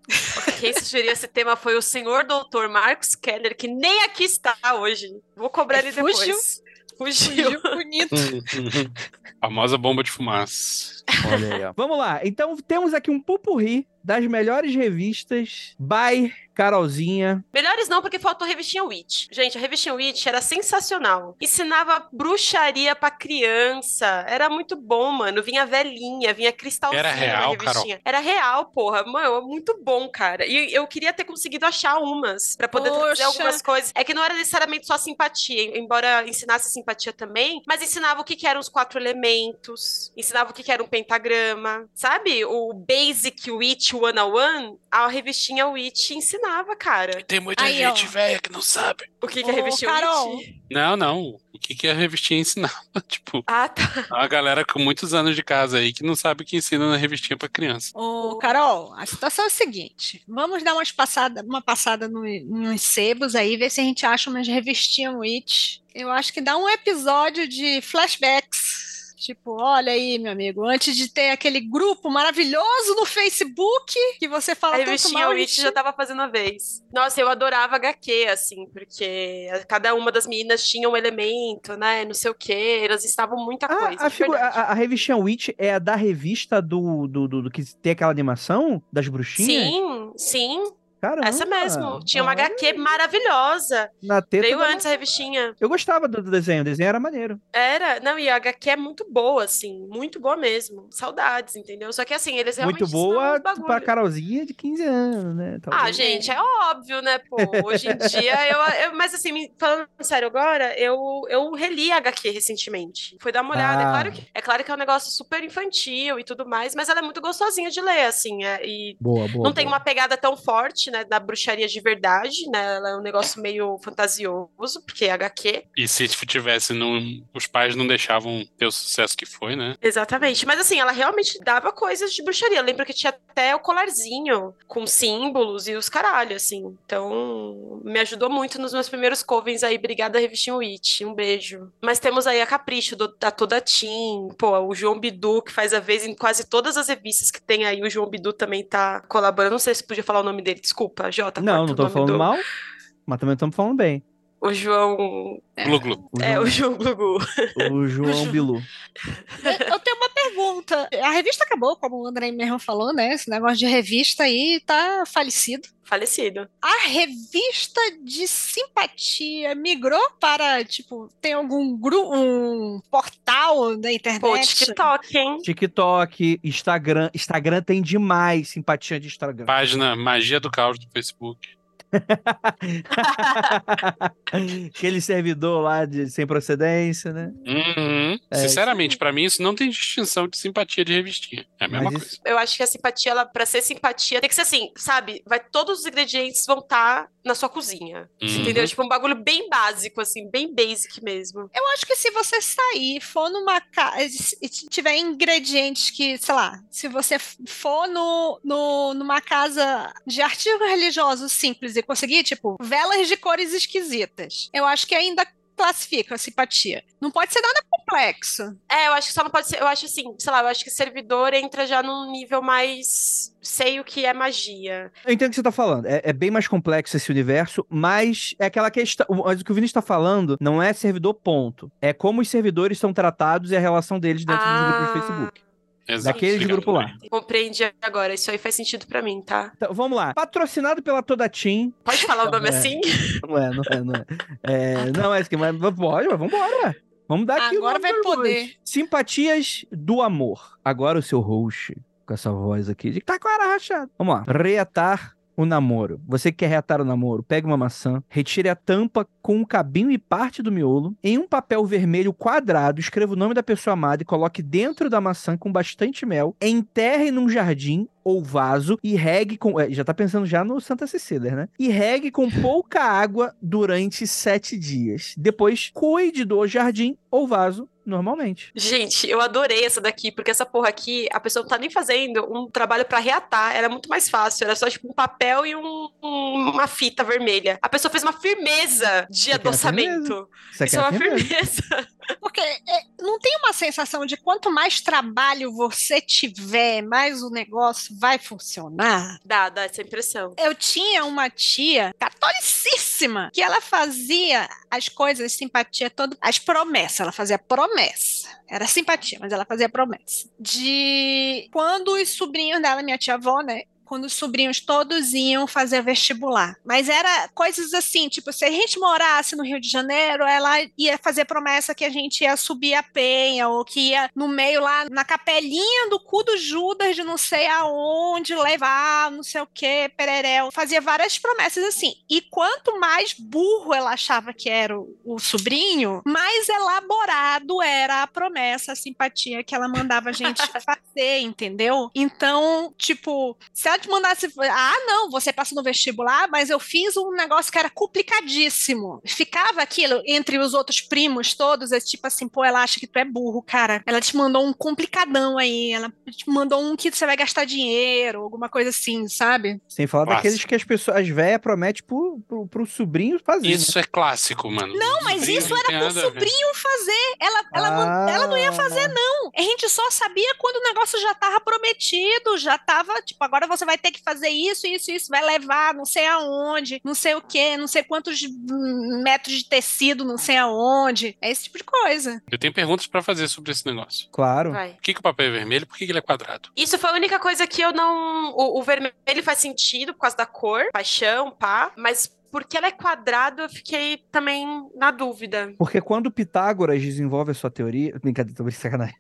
Quem sugeriu esse tema foi o senhor doutor Marcos Keller, que nem aqui está hoje. Vou cobrar ele Fugiu. depois. Fugiu. Fugiu bonito. Famosa bomba de fumaça. Olha aí, ó. Vamos lá. Então temos aqui um pupurri das melhores revistas by Carolzinha. Melhores não, porque faltou a revistinha Witch. Gente, a revistinha Witch era sensacional. Ensinava bruxaria pra criança. Era muito bom, mano. Vinha velhinha, vinha cristalzinho Era real, na revistinha. Era real, porra. Mano, muito bom, cara. E eu queria ter conseguido achar umas pra poder trazer Poxa. algumas coisas. É que não era necessariamente só simpatia, embora ensinasse simpatia também, mas ensinava o que, que eram os quatro elementos, ensinava o que, que era um pentagrama, sabe? O Basic Witch 101, a revistinha Witch ensinava, cara. Tem muita Aí, gente ó. velha que não sabe. O que, que é Ô, revistinha Carol. Witch? Não, não. O que, que a revistinha ensinava? Tipo, Ah, tá. a galera com muitos anos de casa aí que não sabe o que ensina na revistinha pra criança. Ô, Carol, a situação é a seguinte: vamos dar umas passada, uma passada no, nos sebos aí, ver se a gente acha umas revistinhas Witch. Eu acho que dá um episódio de flashbacks. Tipo, olha aí, meu amigo, antes de ter aquele grupo maravilhoso no Facebook que você A fala tanto revistinha mal, Witch já tava fazendo a vez. Nossa, eu adorava HQ, assim, porque cada uma das meninas tinha um elemento, né? Não sei o quê. Elas estavam muita Ah, coisa. a, figu- a, a revistinha Witch é a da revista do, do, do, do que tem aquela animação das bruxinhas? Sim, sim, Caramba, essa mesmo. Tinha uma HQ maravilhosa. Na teta Veio da antes a revistinha. Eu gostava do desenho, o desenho era maneiro. Era, não, e a HQ é muito boa, assim, muito boa mesmo. Saudades, entendeu? Só que assim, eles realmente Muito boa pra Carolzinha de 15 anos, né? Ah, Talvez. gente, é óbvio, né, pô? Hoje em dia, eu, eu- mas assim, falando sério agora, eu, eu reli a HQ recentemente. Fui dar uma olhada. É, Ah. claro que, é claro que é um negócio super infantil e tudo mais, mas ela é muito gostosinha de ler, assim. é- e Boa, boa. não tem boa. uma pegada tão forte, né, da bruxaria de verdade, né? Ela é um negócio meio fantasioso, porque é HQ. E se tivesse, num, os pais não deixavam ter o sucesso que foi, né? Exatamente. Mas assim, ela realmente dava coisas de bruxaria. Eu lembro que tinha até o colarzinho com símbolos e os caralho, assim. Então, me ajudou muito nos meus primeiros covens aí. Obrigada, Revistinho Witch. Um beijo. Mas temos aí a Capricho, do, da Toda Team. Pô, o João Bidu, que faz a vez em quase todas as revistas que tem aí. O João Bidu também tá colaborando. Não sei se podia falar o nome dele. Desculpa, Jota. Não, não tô falando mal, mas também estamos falando bem. O João. Glu, glu. O É, João, o João Gugu. o João Bilu. Eu, eu tenho uma pergunta. A revista acabou, como o André mesmo falou, né? Esse negócio de revista aí tá falecido. Falecido. A revista de simpatia migrou para, tipo, tem algum grupo, um portal da internet? Pô, TikTok, hein? TikTok, Instagram. Instagram tem demais simpatia de Instagram. Página Magia do Caos do Facebook. Aquele servidor lá de sem procedência, né? Uhum. É, Sinceramente, pra mim isso não tem distinção de simpatia de revistinha. É a mesma Mas coisa. isso- Eu acho que a simpatia, ela, pra ser simpatia, tem que ser assim, sabe? Vai, todos os ingredientes vão estar na sua cozinha. Uhum. Entendeu? Tipo, um bagulho bem básico, assim, bem basic mesmo. Eu acho que se você sair, for numa casa, e tiver ingredientes que, sei lá, se você for no, no, numa casa de artigo religioso simples e conseguir, tipo, velas de cores esquisitas, eu acho que ainda classifica a simpatia. Não pode ser nada complexo. É, eu acho que só não pode ser. Eu acho assim, sei lá, eu acho que servidor entra já num nível mais. Sei o que é magia. Eu entendo o que você tá falando. É, é bem mais complexo esse universo, mas é aquela questão. Mas o que o Vini está falando não é servidor ponto. É como os servidores são tratados e a relação deles dentro dos grupos do Facebook. Exato. Daquele grupo lá. Compreendi agora. Isso aí faz sentido pra mim, tá? Então, vamos lá. Patrocinado pela Toda Team. Pode falar o nome É. assim? Não é, não é, não é. É, não é isso que. Mas pode, mas vambora. Vamos dar aqui o Agora vai poder. Simpatias do amor. Agora o seu host, com essa voz aqui, de que tá com a cara rachada. Vamos lá. Reatar o namoro. Você que quer reatar o namoro, pegue uma maçã, retire a tampa com o cabinho e parte do miolo. Em um papel vermelho quadrado, escreva o nome da pessoa amada e coloque dentro da maçã com bastante mel. Enterre num jardim ou vaso e regue com. é, Já tá pensando já no Santa Cecília, né? E regue com pouca água durante sete dias. Depois, cuide do jardim ou vaso normalmente. Gente, eu adorei essa daqui, porque essa porra aqui, a pessoa não tá nem fazendo um trabalho pra reatar, era muito mais fácil, era só tipo um papel e um- um- uma fita vermelha. A pessoa fez uma firmeza de Você quer adoçamento. Isso é uma firmeza? firmeza. Porque é, não tem uma sensação de quanto mais trabalho você tiver, mais o negócio vai funcionar? Dá, dá essa impressão. Eu tinha uma tia catolicíssima que ela fazia as coisas, simpatia, todo, as promessas. Ela fazia promessa. Era simpatia, mas ela fazia promessa. De quando os sobrinhos dela, minha tia avó, né? Quando os sobrinhos todos iam fazer vestibular. Mas era coisas assim, tipo, se a gente morasse no Rio de Janeiro, ela ia fazer promessa que a gente ia subir a penha, ou que ia no meio lá, na capelinha do cu do Judas, de não sei aonde, levar, não sei o que, pereréu. Fazia várias promessas assim. E quanto mais burro ela achava que era o, o sobrinho, mais elaborado era a promessa, a simpatia que ela mandava a gente fazer, entendeu? Então, tipo, se ela te mandasse, ah, não, você passou no vestibular, mas eu fiz um negócio que era complicadíssimo. Ficava aquilo entre os outros primos todos, é tipo assim, pô, ela acha que tu é burro, cara. Ela te mandou um complicadão aí, ela te mandou um que você vai gastar dinheiro, alguma coisa assim, sabe? Sem falar Clássico. daqueles que as pessoas, as velhas prometem pro, pro, pro sobrinho fazer. né? Isso é clássico, mano. Não, mas Sobrinho isso era pro sobrinho fazer. Ela, ela, man- ela não ia fazer, não. A gente só sabia quando o negócio já tava prometido, já tava, tipo, agora você vai ter que fazer isso, isso, isso, vai levar não sei aonde, não sei o quê, não sei quantos metros de tecido, não sei aonde. É esse tipo de coisa. Eu tenho perguntas pra fazer sobre esse negócio. Claro. Vai. Por que, que o papel é vermelho? Por que, que ele é quadrado? Isso foi a única coisa que eu não. O, o vermelho faz sentido por causa da cor, paixão, pá, mas porque ela é quadrado, eu fiquei também na dúvida. Porque quando Pitágoras desenvolve a sua teoria. Brincadeira, tô brincando. sacanagem.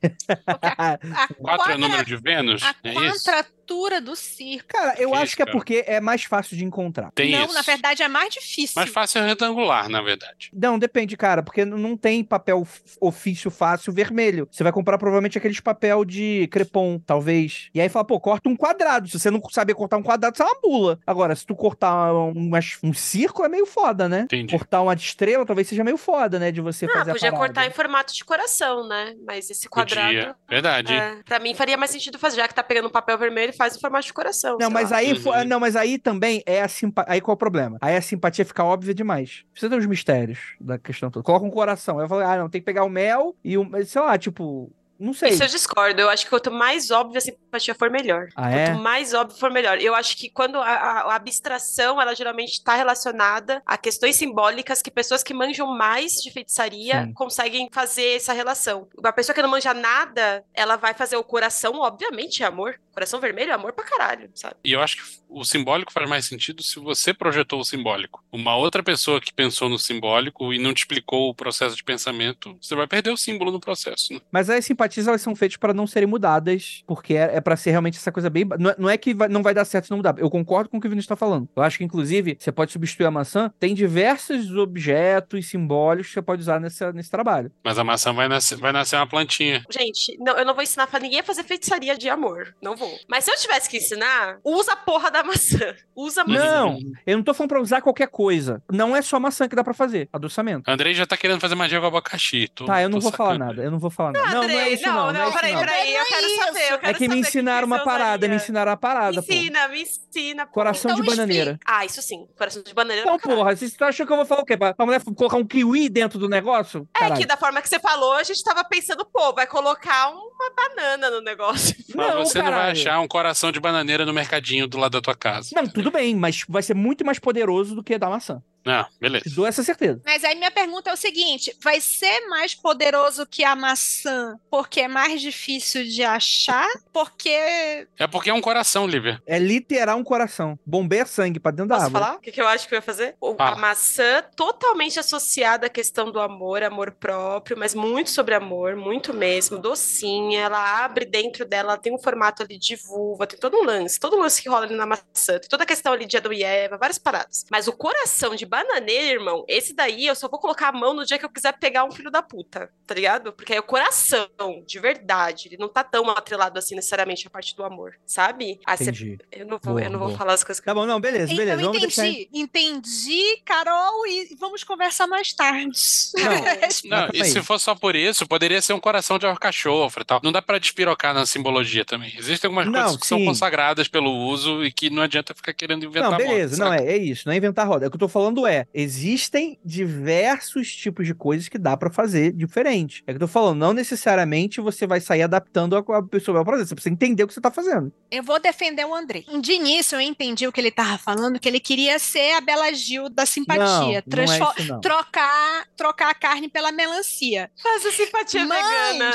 A Quatro é número de Vênus? A É isso? Estrutura do circo. Cara, eu Que acho isso, que é cara? porque é mais fácil de encontrar. Tem não, isso. na verdade é mais difícil. Mais fácil é retangular, na verdade. Não, depende, cara, porque não tem papel ofício fácil vermelho. Você vai comprar provavelmente aqueles papel de crepom, talvez. E aí fala, pô, corta um quadrado. Se você não saber cortar um quadrado, você é uma mula. Agora, se tu cortar um, um círculo, é meio foda, né? Entendi. Cortar uma estrela talvez seja meio foda, né? De você Ah, fazer podia cortar em formato de coração, né? Mas esse quadrado. Podia. Verdade. É, pra mim faria mais sentido fazer, já que tá pegando um papel vermelho, faz em formato de coração. Não, mas lá. aí, Uhum. não, mas aí também é a simpatia. Aí qual é o problema? Aí a simpatia fica óbvia demais. Precisa ter os mistérios da questão toda. Coloca um coração. Aí eu falei, ah, não, tem que pegar o mel e o. Sei lá, tipo. Não sei. Isso eu discordo. Eu acho que quanto mais óbvia a simpatia for, melhor. Ah, é? Quanto mais óbvio for, melhor. Eu acho que quando a, a- a abstração, ela geralmente está relacionada a questões simbólicas que pessoas que manjam mais de feitiçaria Sim. conseguem fazer essa relação. Uma pessoa que não manja nada, ela vai fazer o coração, obviamente, é amor. Coração vermelho é amor pra caralho, sabe? E eu acho que o simbólico faz mais sentido se você projetou o simbólico. Uma outra pessoa que pensou no simbólico e não te explicou o processo de pensamento, você vai perder o símbolo no processo, né? Mas as elas são feitas para não serem mudadas, porque é, é para ser realmente essa coisa bem. Não é, não é que vai- não vai dar certo se não mudar. Eu concordo com o que o Vinícius está falando. Eu acho que, inclusive, você pode substituir a maçã. Tem diversos objetos simbólicos que você pode usar nessa, nesse trabalho. Mas a maçã vai nascer, vai nascer uma plantinha. Gente, não, eu não vou ensinar pra ninguém a fazer feitiçaria de amor. Não vou. Mas se eu tivesse que ensinar, usa a porra da maçã. Usa a maçã. Não, eu não tô falando pra usar qualquer coisa. Não é só maçã que dá pra fazer, adoçamento. Andrei já tá querendo fazer magia com abacaxi. Tô, Tá, eu não vou falar sacando. nada. Eu não vou falar nada. Não, não é Andrei, isso não. Não, é isso peraí, não. peraí, eu quero Não é saber, eu quero É que me ensinaram que uma parada, me ensinaram a parada, Me pô. ensina, me ensina. pô. Coração Então de bananeira. Ah, isso sim. Coração de bananeira. Então, caralho. porra, você tá achando que eu vou falar o quê? Pra, pra mulher colocar um kiwi dentro do negócio? É Caralho. que da forma que você falou, a gente tava pensando, pô, vai colocar uma banana no negócio. Mas Não, você não vai caralho. achar um coração de bananeira no mercadinho do lado da tua casa. Não, tudo bem, mas vai ser muito mais poderoso do que da maçã. Não, beleza. Te dou essa certeza. Mas aí minha pergunta é o seguinte: vai ser mais poderoso que a maçã porque é mais difícil de achar? Porque. É porque é um coração, Lívia. É literar um coração. Bombeia sangue pra dentro da Posso árvore. falar? O que, que eu acho que eu ia fazer? Fala. A maçã totalmente associada à questão do amor, amor próprio, mas muito sobre amor, muito mesmo. Docinha, ela abre dentro dela, ela tem um formato ali de vulva, tem todo um lance, todo um lance que rola ali na maçã, tem toda a questão ali de Adão e Eva, várias paradas. Mas o coração de bananeira, irmão, esse daí eu só vou colocar a mão no dia que eu quiser pegar um filho da puta, tá ligado? Porque é o coração, de verdade, ele não tá tão atrelado assim necessariamente a parte do amor, sabe? Ah, cê- Entendi. eu não vou, Boa, eu não vou falar as coisas que Tá bom, não, beleza, beleza. eu Vamos deixar. entendi, entendi, Carol, e vamos conversar mais tarde. Não, Não, Mas e se for só por isso, poderia ser um coração de alcachofra e tal. Não dá pra despirocar na simbologia também. Existem algumas Não, coisas que são sim. consagradas pelo uso e que não adianta ficar querendo inventar Não, beleza, moda, não é, é isso, não é inventar roda. É o que eu tô falando é, existem diversos tipos de coisas que dá pra fazer diferente. É o que eu tô falando, não necessariamente você vai sair adaptando a, a pessoa ao processo, você precisa entender o que você tá fazendo. Eu vou defender o André. De início, eu entendi o que ele tava falando, que ele queria ser a Bela Gil da simpatia. não, não é isso não. Trocar, trocar a carne pela melancia. Faz a simpatia Mas- vegana.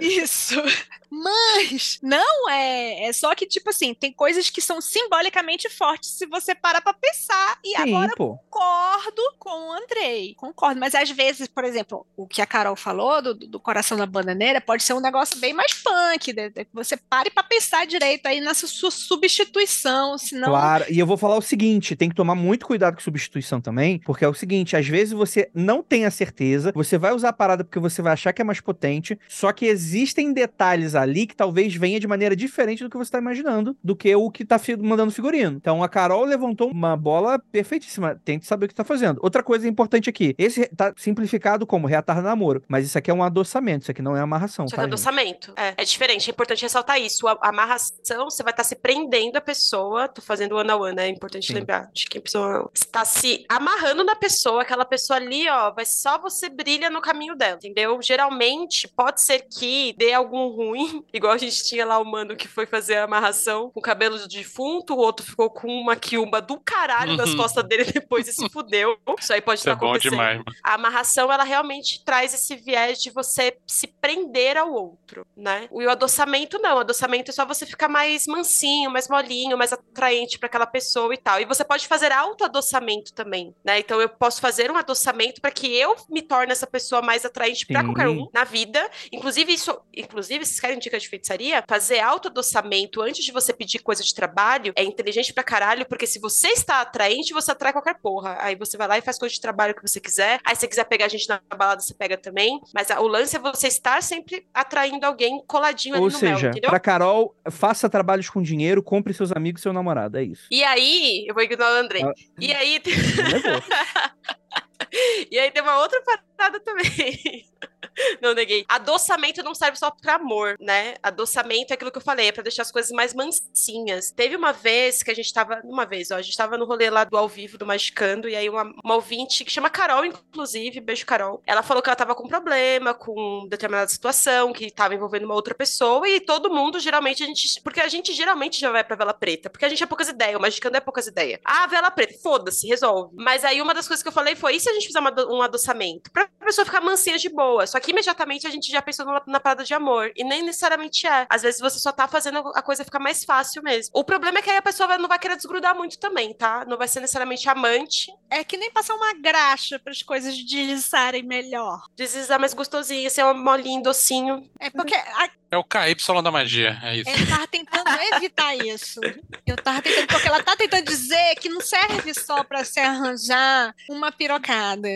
Isso. Mas não é. É só que, tipo assim, tem coisas que são simbolicamente fortes se você para pra pensar. E Sim, agora pô. Concordo com o Andrei. Concordo. Mas às vezes, por exemplo, o que a Carol falou do, do coração da bananeira pode ser um negócio bem mais punk. você pare pra pensar direito aí nessa sua substituição. Senão. Claro, e eu vou falar o seguinte: tem que tomar muito cuidado com substituição também, porque é o seguinte: às vezes você não tem a certeza, você vai usar a parada porque você vai achar que é mais potente, só que existem detalhes ali que talvez venha de maneira diferente do que você tá imaginando, do que o que tá fi- mandando figurino. Então a Carol levantou uma bola perfeitíssima, tem que saber o que tá fazendo. Outra coisa importante aqui: esse tá simplificado como reatar namoro, mas isso aqui é um adoçamento, isso aqui não é amarração, Só que tá? é gente? adoçamento. É, é diferente, é importante ressaltar isso. A, amarração, você vai estar se prendendo a pessoa. Tô fazendo one on one, é importante Sim. lembrar. De que a pessoa está se amarrando na pessoa, aquela pessoa ali, ó, vai só você brilha no caminho dela, entendeu? Geralmente, pode ser que dê algum ruim, igual a gente tinha lá o mano que foi fazer a amarração com cabelo de defunto, o outro ficou com uma quiumba do caralho nas Uhum. costas dele depois se fudeu. Isso aí pode Isso é estar bom acontecendo. demais, mano. A amarração, ela realmente traz esse viés de você se prender ao outro, né? E o adoçamento não. O adoçamento é só você ficar mais mansinho, mais molinho, mais atraente para aquela pessoa e tal. E você pode fazer auto-adoçamento também, né? Então eu posso fazer um adoçamento para que eu me torne essa pessoa mais atraente para qualquer um na vida. Inclusive isso, inclusive, vocês querem dica de feitiçaria? Fazer auto-adoçamento antes de você pedir coisa de trabalho é inteligente pra caralho, porque se você está atraente, você atrai qualquer porra. Aí você vai lá e faz coisa de trabalho que você quiser. Aí se você quiser pegar a gente na balada, você pega também. Mas a- o lance é você estar sempre atraindo alguém coladinho ali Ou no seja, mel, entendeu? pra Carol, faça trabalhos com dinheiro, compre seus amigos e seu namorado. É isso. E aí, eu vou ignorar o Andrei. Ah. E aí, levou. e aí tem uma outra parada também. Não neguei. Adoçamento não serve só pra amor, né? Adoçamento é aquilo que eu falei, é pra deixar as coisas mais mansinhas. Teve uma vez que a gente tava. Uma vez, ó, a gente tava no rolê lá do ao vivo do Magicando, e aí uma, uma ouvinte que chama Carol, inclusive, beijo Carol. Ela falou que ela tava com problema com determinada situação, que tava envolvendo uma outra pessoa, e todo mundo, geralmente, a gente. Porque a gente geralmente já vai pra vela preta, porque a gente é poucas ideias, o Magicando é poucas ideias. Ah, vela preta, foda-se, resolve. Mas aí uma das coisas que eu falei foi: e se a gente fizer uma um adoçamento? Pra pessoa ficar mansinha de boa. Só que imediatamente a gente já pensou na, na parada de amor. E nem necessariamente é. Às vezes você só tá fazendo a coisa ficar mais fácil mesmo. O problema é que aí a pessoa não vai querer desgrudar muito também, tá? Não vai ser necessariamente amante. É que nem passar uma graxa para as coisas deslizarem melhor. Deslizar mais gostosinho, ser um molinho, docinho. É porque a- É o KY da magia, é isso. eu tava tentando evitar isso. Eu tava tentando, porque ela tá tentando dizer que não serve só para se arranjar uma pirocada.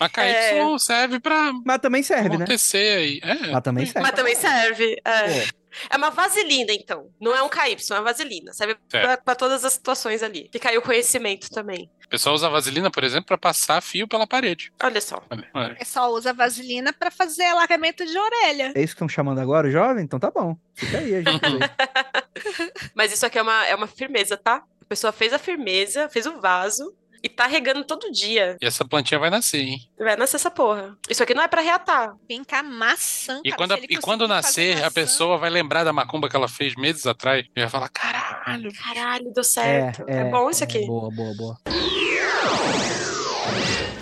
Mas KY serve pra Mas também serve, né? acontecer aí. É. Mas também serve. Mas também serve. É. Pô, É uma vaselina, então. Não é um KY, é uma vaselina. Serve pra, pra todas as situações ali. Fica aí o conhecimento também. O pessoal usa vaselina, por exemplo, pra passar fio pela parede. Olha só. Olha. É só usa vaselina para fazer alargamento de orelha. É isso que estão chamando agora, o jovem? Então tá bom. Fica aí, a gente. Mas isso aqui é uma, é uma firmeza, tá? A pessoa fez a firmeza, fez o vaso e tá regando todo dia. E essa plantinha vai nascer, hein? Vai nascer essa porra. Isso aqui não é pra reatar. Vem cá, maçã. E cara, quando, a- e quando nascer, a pessoa vai lembrar da macumba que ela fez meses atrás e vai falar: caralho. Caralho, deu certo. É, bom isso aqui. Boa, boa, boa.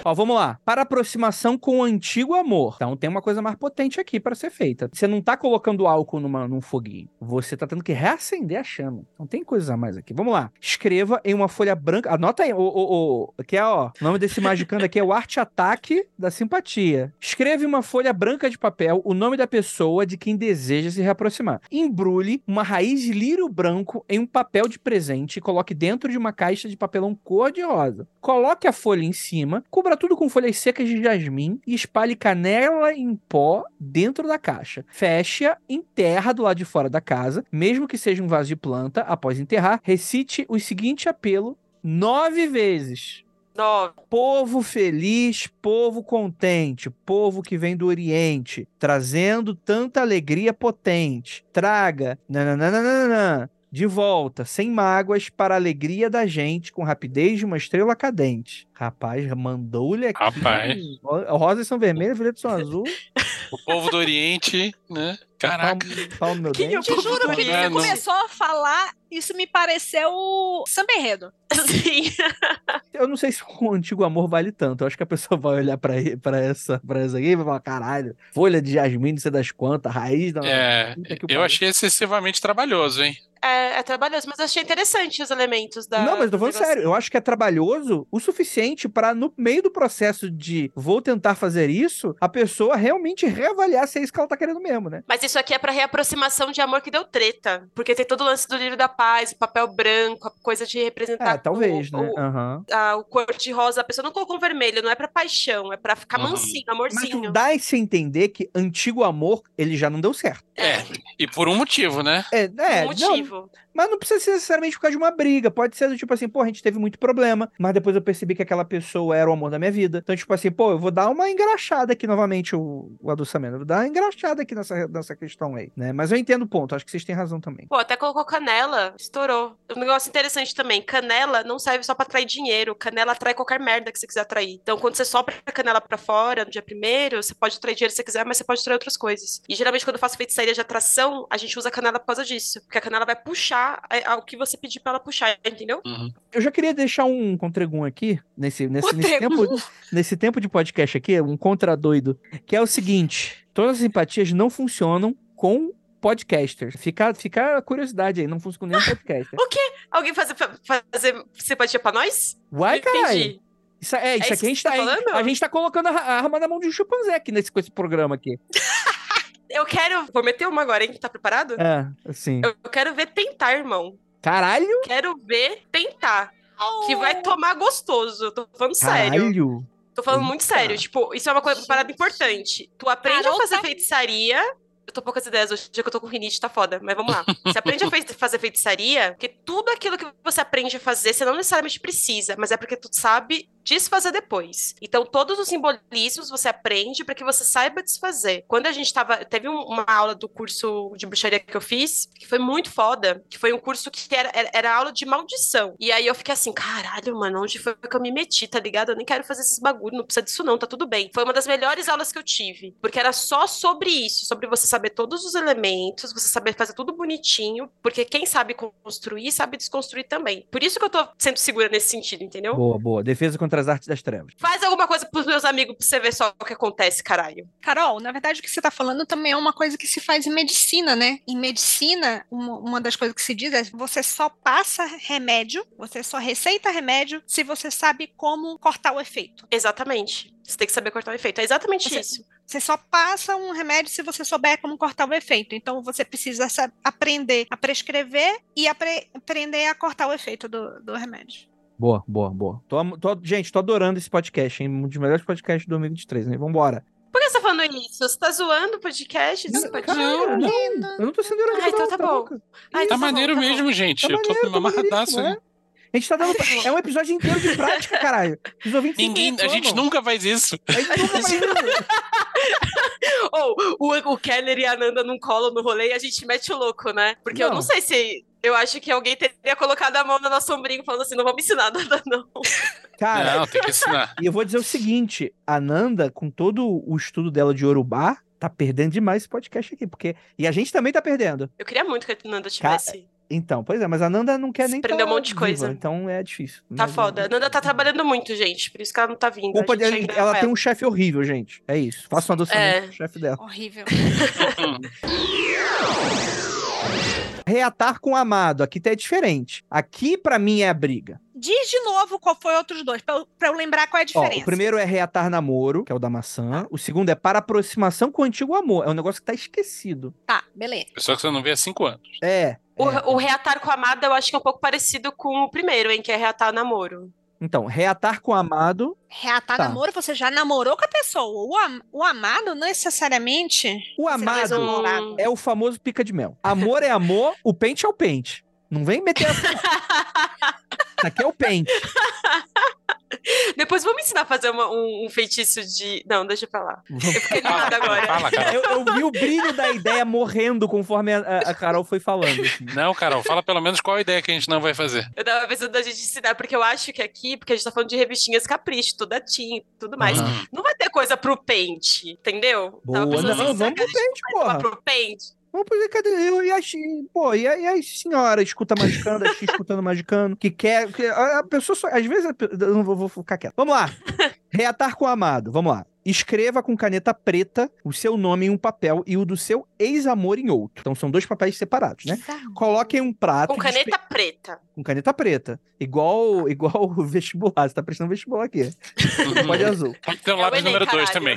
Ó, vamos lá. Para aproximação com o antigo amor. Então tem uma coisa mais potente aqui para ser feita. Você não tá colocando álcool numa, num foguinho. Você tá tendo que reacender a chama. Então tem coisas a mais aqui. Vamos lá. Escreva em uma folha branca. Anota aí. O, o, o, que é, ó. O nome desse magicando aqui é o arte ataque da simpatia. Escreva em uma folha branca de papel o nome da pessoa de quem deseja se reaproximar. Embrulhe uma raiz de lírio branco em um papel de presente e coloque dentro de uma caixa de papelão cor-de-rosa. Coloque a folha em cima, cubra tudo com folhas secas de jasmim e espalhe canela em pó dentro da caixa. Feche-a, enterra do lado de fora da casa, mesmo que seja um vaso de planta. Após enterrar, recite o seguinte apelo nove vezes. Nove. Povo feliz, povo contente, povo que vem do Oriente, trazendo tanta alegria potente. Traga, nananana, de volta, sem mágoas, para a alegria da gente, com rapidez de uma estrela cadente. Rapaz, mandou-lhe aqui. Rapaz. Ro- Rosas são vermelhas, violetas são azul. O povo do Oriente, né? Caraca. Quem é o dente. Te juro que não- começou a falar, isso me pareceu samba enredo. Sim. Eu não sei se o antigo amor vale tanto. Eu acho que a pessoa vai olhar pra, pra essa, pra essa aqui e vai falar: caralho, folha de jasmim, não sei das quantas, raiz da. É, que eu achei excessivamente trabalhoso, hein? É, é trabalhoso, mas eu achei interessante os elementos da. Não, mas eu tô do falando sério. Eu acho que é trabalhoso o suficiente pra, no meio do processo de vou tentar fazer isso, a pessoa realmente reavaliar se é isso que ela tá querendo mesmo, né? Mas isso aqui é pra reaproximação de amor que deu treta. Porque tem todo o lance do livro da paz, o papel branco, a coisa de representar. É, talvez, o, né? O, Aham. a- o cor de rosa, a pessoa não colocou vermelho, não é pra paixão, é pra ficar Uhum. mansinho, Mas amorzinho. não dá esse entender que antigo amor, ele já não deu certo. É, e por um motivo, né? É, é um não, motivo. Mas não precisa ser necessariamente por causa de uma briga. Pode ser do tipo assim, pô, a gente teve muito problema, mas depois eu percebi que aquela pessoa era o amor da minha vida. Então, tipo assim, pô, eu vou dar uma engraxada aqui novamente o, o adoçamento. Eu vou dar uma engraxada aqui nessa, nessa questão aí, né? Mas eu entendo o ponto, acho que vocês têm razão também. Pô, até colocou canela, estourou. Um negócio interessante também, canela não serve só pra atrair dinheiro, canela atrai qualquer merda que você quiser atrair. Então, quando você sopra a canela pra fora no dia primeiro, você pode atrair dinheiro se você quiser, mas você pode atrair outras coisas. E geralmente, quando eu faço feitiçaria de atração, a gente usa canela por causa disso, porque a canela vai vai puxar é, o que você pedir pra ela puxar, entendeu? Uhum. Eu já queria deixar um contregum aqui, nesse, nesse, nesse, tempo, nesse tempo de podcast aqui, um contradoido, que é o seguinte: todas as simpatias não funcionam com podcasters. Fica, fica a curiosidade aí, não funciona com nenhum podcaster. Alguém fazer, fazer simpatia pra nós? Não caralho! Isso, é, isso isso aqui a gente tá, tá falando? a gente tá colocando a, a arma na mão de um chimpanzé aqui nesse, com esse programa aqui. Eu quero. Vou meter uma agora, hein? Tá preparado? É, assim. Eu eu quero ver tentar, irmão. Caralho! Quero ver tentar. Que vai tomar gostoso. Tô falando sério. Caralho! Tô falando muito Eita. sério. Tipo, isso é uma, coisa, uma parada importante. Tu aprende Garota. a fazer feitiçaria. Eu tô poucas ideias hoje, dia que eu tô com rinite, tá foda. Mas vamos lá. Você aprende a fazer feitiçaria, porque tudo aquilo que você aprende a fazer, você não necessariamente precisa, mas é porque tu sabe desfazer depois. Então, todos os simbolismos você aprende pra que você saiba desfazer. Quando a gente tava. Teve um- uma aula do curso de bruxaria que eu fiz, que foi muito foda, que foi um curso que era, era, aula de maldição. E aí eu fiquei assim, caralho, mano, onde foi que eu me meti, tá ligado? Eu nem quero fazer esses bagulho, não precisa disso não, tá tudo bem. Foi uma das melhores aulas que eu tive, porque era só sobre isso, sobre você saber todos os elementos, você saber fazer tudo bonitinho, porque quem sabe construir, sabe desconstruir também. Por isso que eu tô sendo segura nesse sentido, entendeu? Boa, boa. Defesa contra as artes das trevas. Faz alguma coisa pros meus amigos pra você ver só o que acontece, caralho. Carol, na verdade, o que você está falando também é uma coisa que se faz em medicina, né? Em medicina, uma, uma das coisas que se diz é você só passa remédio, você só receita remédio se você sabe como cortar o efeito. Exatamente. Você tem que saber cortar o efeito. É exatamente Você- isso. Você só passa um remédio se você souber como cortar o efeito. Então, você precisa sa- aprender a prescrever e apre- aprender a cortar o efeito do, do remédio. Boa, boa, boa. Tô, tô- gente, tô adorando esse podcast, hein? Um dos melhores podcasts de 2023, né? Vambora. Por que você tá falando isso? Você tá zoando o podcast? Não, Simpatia? Caralho, não, eu não tô sendo ironizado, Ah, então tá bom. louca? Ah, então Tá bom, maneiro tá bom. mesmo, gente. Tá eu tô maneiro, tá amarradaço. maneiríssimo, é. A gente tá dando. É um episódio inteiro de prática, caralho. Os ouvintes Ninguém, a gente nunca faz isso. A gente nunca faz isso. Ou o, o Keller e a Nanda não colam no rolê e a gente mete o louco, né? Porque eu Não. não sei se. Eu acho que alguém teria colocado a mão no nosso ombrinho falando assim: não vamos ensinar nada, não. Cara, Não, tem que ensinar. e eu vou dizer o seguinte: a Nanda, com todo o estudo dela de Yorubá, tá perdendo demais esse podcast aqui. Porque... E a gente também tá perdendo. Eu queria muito que a Nanda tivesse. Então, pois é, mas a Nanda não quer Se nem prendeu tá um monte de viva, coisa. então é difícil. Tá Mas, foda. é- A Nanda tá trabalhando muito, gente. Por isso que ela não tá vindo. Culpa ela tem um chefe horrível, gente. É isso. Faça um adoçamento É. pro chefe dela. Horrível. Reatar com o amado. Aqui tá é diferente. Aqui, pra mim, é a briga. Diz de novo qual foi outros dois, pra eu, pra eu lembrar qual é a Ó, diferença. o primeiro é reatar namoro, que é o da maçã. O segundo é para aproximação com o antigo amor. É um negócio que tá esquecido. Tá, beleza. Só que você não vê há cinco anos. É. O, é. o reatar com a amada eu acho que é um pouco parecido com o primeiro, hein? Que é reatar o namoro. Então, reatar com o amado. Reatar Tá. namoro, você já namorou com a pessoa. O, am- o amado, não necessariamente. O amado é o famoso pica de mel. Amor é amor, o pente é o pente. Não vem meter essa. Isso aqui é o pente. Depois vamos ensinar a fazer uma- um, um feitiço de. Não, deixa pra lá. Eu fiquei animada agora. fala, Carol. Eu, eu vi o brilho da ideia morrendo conforme a, a- Carol foi falando. assim. Não, Carol, fala pelo menos qual a ideia que a gente não vai fazer. Eu tava pensando da gente ensinar, porque eu acho que aqui, porque a gente tá falando de revistinhas capricho, toda tinta e tudo mais. Aham. Não vai ter coisa pro pente, entendeu? Boa, Tava pensando não, assim, vamos pro pente, porra. pro pente? Vamos fazer cadê? Eu e as. Pô, e a, e a senhora escuta magicando, a escutando magicando, que quer. Que a, a pessoa só. Às vezes. Eu não vou, vou ficar quieto. Vamos lá. Reatar com o amado. Vamos lá. Escreva com caneta preta o seu nome em um papel e o do seu ex-amor em outro. Então são dois papéis separados, né? Coloque em um prato. Com e despe- caneta preta. Com caneta preta. Igual, igual o vestibular. Você tá prestando vestibular aqui. Pode azul. Tem que ter um É o lápis número 2 caralho. também.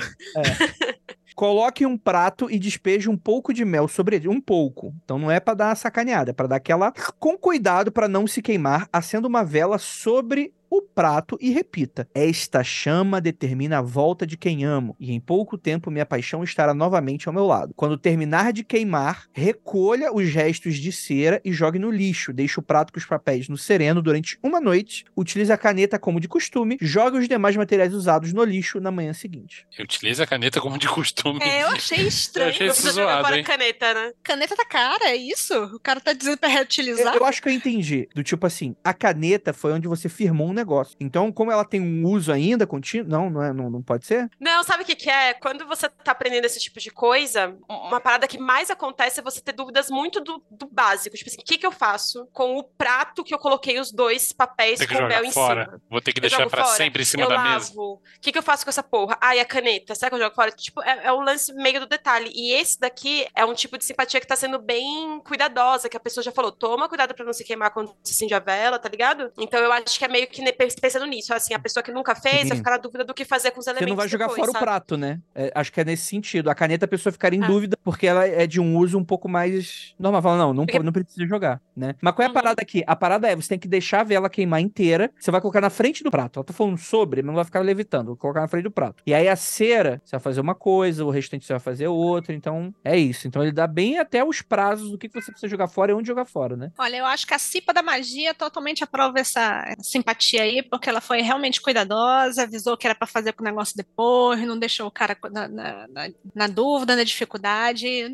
Coloque um prato e despeje um pouco de mel sobre ele. Um pouco. Então não é pra dar uma sacaneada, é pra dar aquela. Com cuidado pra não se queimar, acenda uma vela sobre o prato e repita: Esta chama determina a volta de quem amo, e em pouco tempo minha paixão estará novamente ao meu lado. Quando terminar de queimar, recolha os restos de cera e jogue no lixo. Deixe o prato com os papéis no sereno durante uma noite. Utilize a caneta como de costume. Jogue os demais materiais usados no lixo na manhã seguinte. Eu utilizo a caneta como de costume. É, eu achei estranho. Eu achei isso zoado, fora a hein? caneta, né? Caneta tá cara, é isso? O cara tá dizendo pra Eu, reutilizar? eu acho que eu entendi. Do tipo assim, a caneta foi onde você firmou um negócio. Então, como ela tem um uso ainda contínuo, não, não, é, não, não pode ser? Não, sabe o que, que é? Quando você tá aprendendo esse tipo de coisa, uma parada que mais acontece é você ter dúvidas muito do, do básico. Tipo assim, o que, que eu faço com o prato que eu coloquei os dois papéis com mel em fora. cima? Vou ter que Eu deixar pra fora. sempre em cima eu da lavo. mesa. O que, que eu faço com essa porra? Ah, e a caneta? Será que eu jogo fora? Tipo, é, é o lance meio do detalhe. E esse daqui é um tipo de simpatia que tá sendo bem cuidadosa, que a pessoa já falou, toma cuidado pra não se queimar quando se acende a vela, tá ligado? Então eu acho que é meio que pensando nisso. Assim, a pessoa que nunca fez Sim. vai ficar na dúvida do que fazer com os Você elementos não vai jogar depois, fora sabe? o prato, né? É, acho que é nesse sentido. A caneta a pessoa ficaria em Ah. dúvida, porque ela é de um uso um pouco mais normal. Fala, não, não, Porque- não precisa jogar, né? Mas qual é a Uhum. parada aqui? A parada é, você tem que deixar a vela queimar inteira, você vai colocar na frente do prato. Ela tá falando sobre, mas não vai ficar levitando, vou colocar na frente do prato. E aí a cera, você vai fazer uma coisa, o restante você vai fazer outra, então é isso. Então ele dá bem até os prazos do que que você precisa jogar fora e onde jogar fora, né? Olha, eu acho que a Cipa da Magia totalmente aprova essa simpatia aí, porque ela foi realmente cuidadosa, avisou que era pra fazer com o negócio depois, não deixou o cara na, na- na- na dúvida, na dificuldade.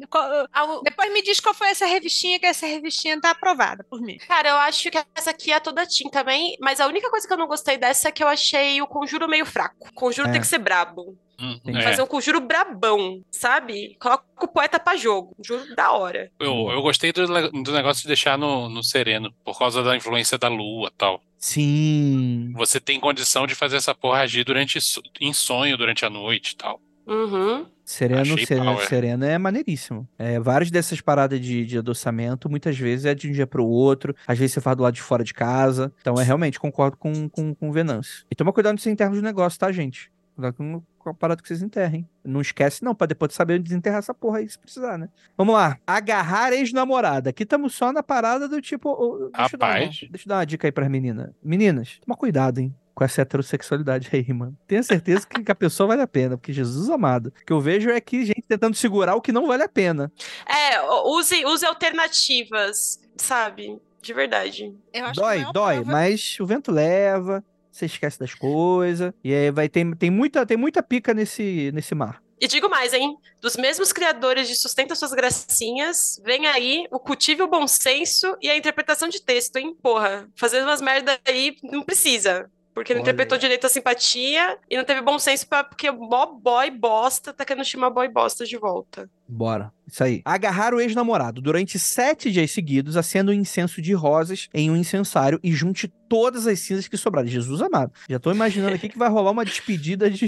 Depois me diz qual foi essa revistinha, que essa revistinha tá aprovada por mim. Cara, eu acho que essa aqui é toda Tim também, mas a única coisa que eu não gostei dessa é que eu achei o conjuro meio fraco. O conjuro É. tem que ser brabo. Hum, Tem que é. Fazer um conjuro brabão, sabe? Coloca o poeta pra jogo. Juro da hora. Eu, eu gostei do, do negócio de deixar no, no sereno, por causa da influência da lua e tal. Sim. Você tem condição de fazer essa porra agir durante, em sonho durante a noite e tal. Uhum. Sereno, Achei sereno, power. sereno é maneiríssimo. É, várias dessas paradas de, de adoçamento, muitas vezes é de um dia pro outro. Às vezes você faz do lado de fora de casa. Então, é realmente, concordo com, com, com o Venâncio. E toma cuidado nos internos do negócio, tá, gente? Cuidado com, parada que vocês enterrem. Não esquece, não, pra depois saber onde desenterrar essa porra aí, se precisar, né? Vamos lá. Agarrar ex-namorada. Aqui estamos só na parada do tipo. deixa, eu dar deixa eu dar uma dica aí pras meninas. Meninas, toma cuidado, hein? Com essa heterossexualidade aí, mano. Tenha certeza que, que a pessoa vale a pena, porque Jesus amado. O que eu vejo é que gente tentando segurar o que não vale a pena. É, use, use alternativas, sabe? De verdade. Eu acho que a Dói, dói, prova- mas o vento leva, você esquece das coisas, e aí vai ter, tem, muita, tem muita pica nesse, nesse mar. E digo mais, hein? Dos mesmos criadores de Sustenta Suas Gracinhas, vem aí o cultive o bom senso e a interpretação de texto, hein? Porra, fazer umas merda aí não precisa. Porque não Olha interpretou direito a simpatia e não teve bom senso pra, porque o mó boy bosta tá querendo chamar boy bosta de volta. Bora. Isso aí. Agarrar o ex-namorado durante sete dias seguidos, acenda um incenso de rosas em um incensário e junte todas as cinzas que sobrarem. Jesus amado. Já tô imaginando aqui que vai rolar uma despedida de.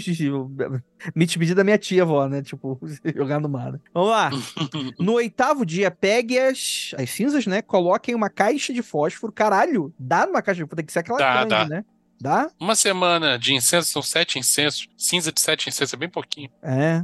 Me despedida da minha tia, avó, né? Tipo, jogar no mar. Vamos lá. No oitavo dia, pegue as, as cinzas, né? Coloque em uma caixa de fósforo. Caralho, dá numa caixa de fósforo. Tem que ser aquela Dá, grande, dá. né? Dá? Uma semana de incenso são sete incensos. Cinza de sete incensos é bem pouquinho. É.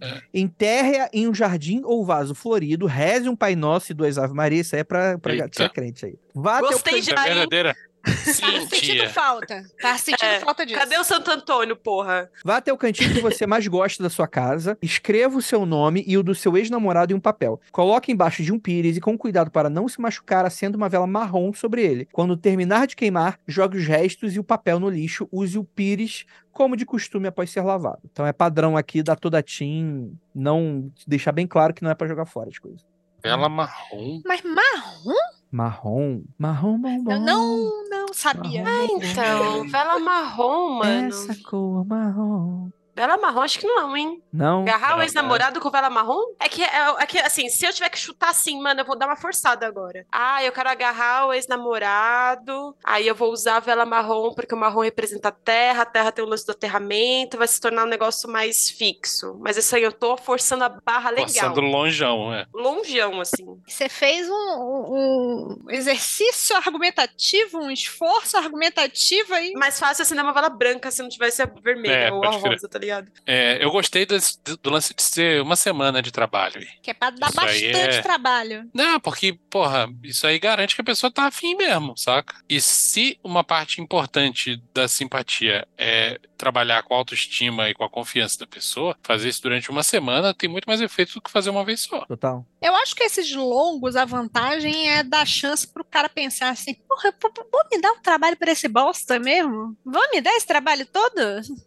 É. Enterre em um jardim ou vaso florido, reze um Pai Nosso e duas Ave Maria. Isso aí é pra, pra tia crente aí. Vá até o Gostei Isso já, é Tá Sim, sentindo tia. falta. Tá sentindo É, falta disso. Cadê o Santo Antônio, porra? Vá até o cantinho que você mais gosta da sua casa, escreva o seu nome e o do seu ex-namorado em um papel. Coloque embaixo de um pires e com cuidado para não se machucar, acenda uma vela marrom sobre ele. Quando terminar de queimar, jogue os restos e o papel no lixo. Use o pires como de costume após ser lavado. Então é padrão aqui da Toda Team não deixar bem claro que não é pra jogar fora as coisas. Vela marrom. Mas marrom? Marrom, marrom bombom. Não, não, não sabia. Marrom, Então, vela marrom, mano. Essa cor marrom. Vela marrom, acho que não, hein? Não? Agarrar o ex-namorado com vela marrom? É que, é, é que, assim, se eu tiver que chutar assim, mano, eu vou dar uma forçada agora. Ah, eu quero agarrar o ex-namorado, aí eu vou usar a vela marrom, porque o marrom representa a terra, a terra tem o lance do aterramento, vai se tornar um negócio mais fixo. Mas isso aí eu tô forçando a barra legal. Passando longeão, é. Longeão, assim. Você fez um, um- exercício argumentativo, um esforço argumentativo aí. Mais fácil acender uma vela branca se não tivesse a vermelha É, ou a rosa, tá ligado? É, eu gostei do, do lance de ser uma semana de trabalho. Que é pra dar Isso bastante é- trabalho. Não, porque, porra, isso aí garante que a pessoa tá afim mesmo, saca? E se uma parte importante da simpatia é trabalhar com a autoestima e com a confiança da pessoa, fazer isso durante uma semana tem muito mais efeito do que fazer uma vez só. Total. Eu acho que esses longos, a vantagem é dar chance pro cara pensar assim, porra, vou, vou me dar um trabalho pra esse bosta mesmo? Vou me dar esse trabalho todo?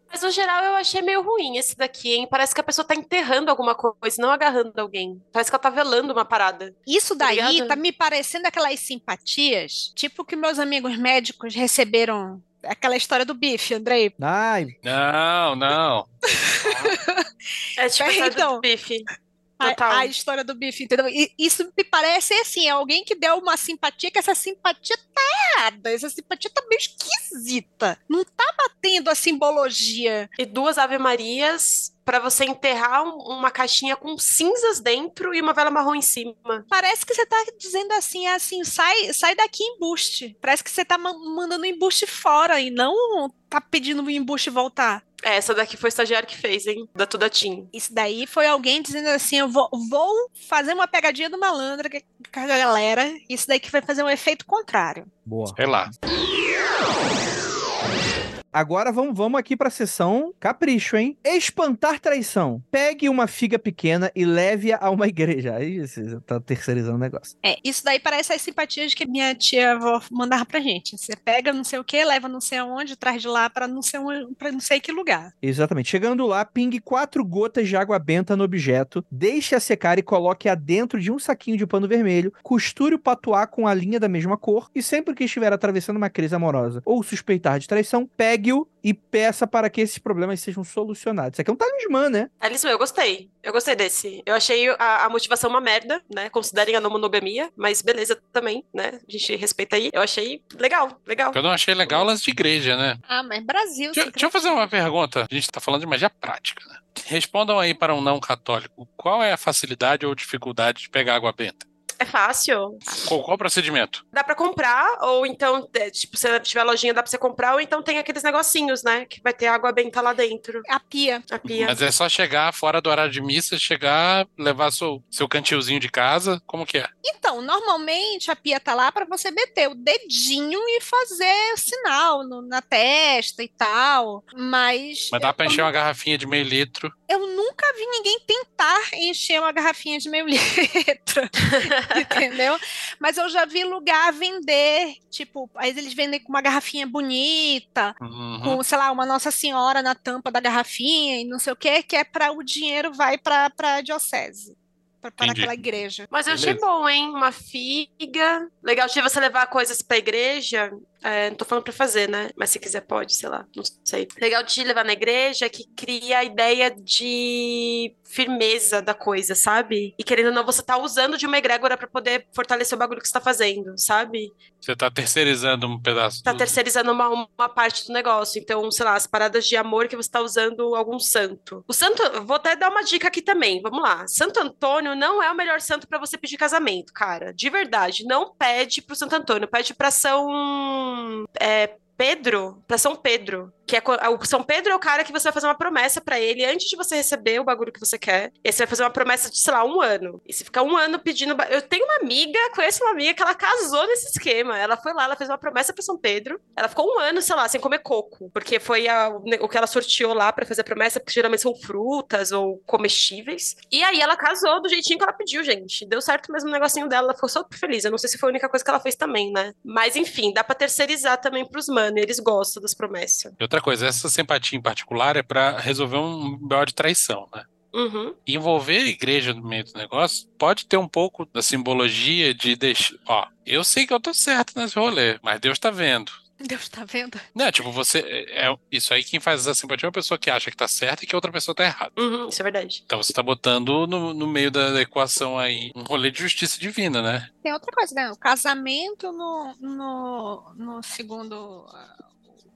Mas no geral eu achei meio ruim esse daqui, hein? Parece que a pessoa tá enterrando alguma coisa, não agarrando alguém. Parece que ela tá velando uma parada. Isso daí Obrigada. tá me parecendo aquelas simpatias, tipo que meus amigos médicos receberam É Aquela história do bife, Andrei. Ai, Não, não. É tipo essa então. do bife. A, a história do bife, entendeu? E isso me parece assim, é alguém que deu uma simpatia, que essa simpatia tá errada, essa simpatia tá meio esquisita. Não tá batendo a simbologia. E duas Ave Marias pra você enterrar um- uma caixinha com cinzas dentro e uma vela marrom em cima. Parece que você tá dizendo assim, assim, sai, sai daqui embuste. Parece que você tá ma- mandando embuste fora e não tá pedindo o embuste voltar. É, essa daqui foi o estagiário que fez, hein? Da Tudatim. Isso daí foi alguém dizendo assim: eu vou, vou fazer uma pegadinha do malandro que- com a galera. Isso daí que vai fazer um efeito contrário. boa. Sei lá. Agora vamos, vamos aqui pra sessão capricho, hein? Espantar traição. Pegue uma figa pequena e leve-a a uma igreja. Aí você tá terceirizando o negócio. É, isso daí parece as simpatias que minha tia avó mandava pra gente. Você pega não sei o que, leva não sei aonde, traz de lá pra não sei onde, pra não sei que lugar. Exatamente. Chegando lá, pingue quatro gotas de água benta no objeto, deixe-a secar e coloque-a dentro de um saquinho de pano vermelho, costure o patuá com a linha da mesma cor e sempre que estiver atravessando uma crise amorosa ou suspeitar de traição, e peça para que esses problemas sejam solucionados. Isso aqui é um talismã, né? Alisson, eu gostei. Eu gostei desse. Eu achei a, a motivação uma merda, né? Considerem a não monogamia, mas beleza também, né? A gente respeita aí. Eu achei legal, legal. Eu não achei legal o lance de igreja, né? Ah, mas Brasil. Deixa, deixa eu fazer uma pergunta. A gente tá falando de magia prática, né? Respondam aí para um não católico. Qual é a facilidade ou dificuldade de pegar água benta? É fácil. Qual, qual o procedimento? Dá pra comprar, ou então, é, tipo, se tiver lojinha, dá pra você comprar, ou então tem aqueles negocinhos, né? Que vai ter água benta lá dentro. A pia. A pia. Mas é só chegar fora do horário de missa, chegar, levar seu, seu cantilzinho de casa. Como que é? Então, normalmente a pia tá lá pra você meter o dedinho e fazer sinal no- na testa e tal. Mas, Mas dá pra encher uma garrafinha de meio litro. eu nunca vi ninguém tentar encher uma garrafinha de meio litro. entendeu? Mas eu já vi lugar vender, tipo, aí eles vendem com uma garrafinha bonita, Uhum. com, sei lá, uma Nossa Senhora na tampa da garrafinha e não sei o que, que é para o dinheiro vai para a diocese, para aquela igreja. Mas eu achei Beleza. bom, hein? Uma figa. Legal de você levar coisas pra igreja. É, não tô falando pra fazer, né? Mas se quiser, pode, sei lá. Não sei. Legal de levar na igreja que cria a ideia de firmeza da coisa, sabe? E querendo ou não, você tá usando de uma egrégora pra poder fortalecer o bagulho que você tá fazendo, sabe? Você tá terceirizando um pedaço. Tá do- terceirizando uma, uma parte do negócio. Então, sei lá, as paradas de amor que você tá usando algum santo. O santo, vou até dar uma dica aqui também. Vamos lá. Santo Antônio não é o melhor santo pra você pedir casamento, cara. De verdade. Não pede pro Santo Antônio, pede pra São. É, Pedro, pra São Pedro, que é o São Pedro é o cara que você vai fazer uma promessa pra ele antes de você receber o bagulho que você quer. E você vai fazer uma promessa de, sei lá, um ano. E você fica um ano pedindo. Eu tenho uma amiga, conheço uma amiga que ela casou nesse esquema. Ela foi lá, ela fez uma promessa pra São Pedro. Ela ficou um ano, sei lá, sem comer coco, porque foi a- o que ela sorteou lá pra fazer a promessa, porque geralmente são frutas ou comestíveis. E aí ela casou do jeitinho que ela pediu, gente. Deu certo mesmo o negocinho dela, ela ficou super feliz. Eu não sei se foi a única coisa que ela fez também, né? Mas enfim, dá pra terceirizar também pros mano, e eles gostam das promessas. E outra coisa, essa simpatia em particular é pra resolver um BO de traição, né? Uhum. envolver a igreja no meio do negócio pode ter um pouco da simbologia de deixar. Ó, eu sei que eu tô certo nesse rolê, mas Deus tá vendo. Deus tá vendo? Não, tipo, você. É, é- isso aí quem faz essa simpatia é uma pessoa que acha que tá certa e que a outra pessoa tá errada. Uhum, isso é verdade. Então você tá botando no, no meio da, da equação aí um rolê de justiça divina, né? Tem outra coisa, né? O casamento no, no, no segundo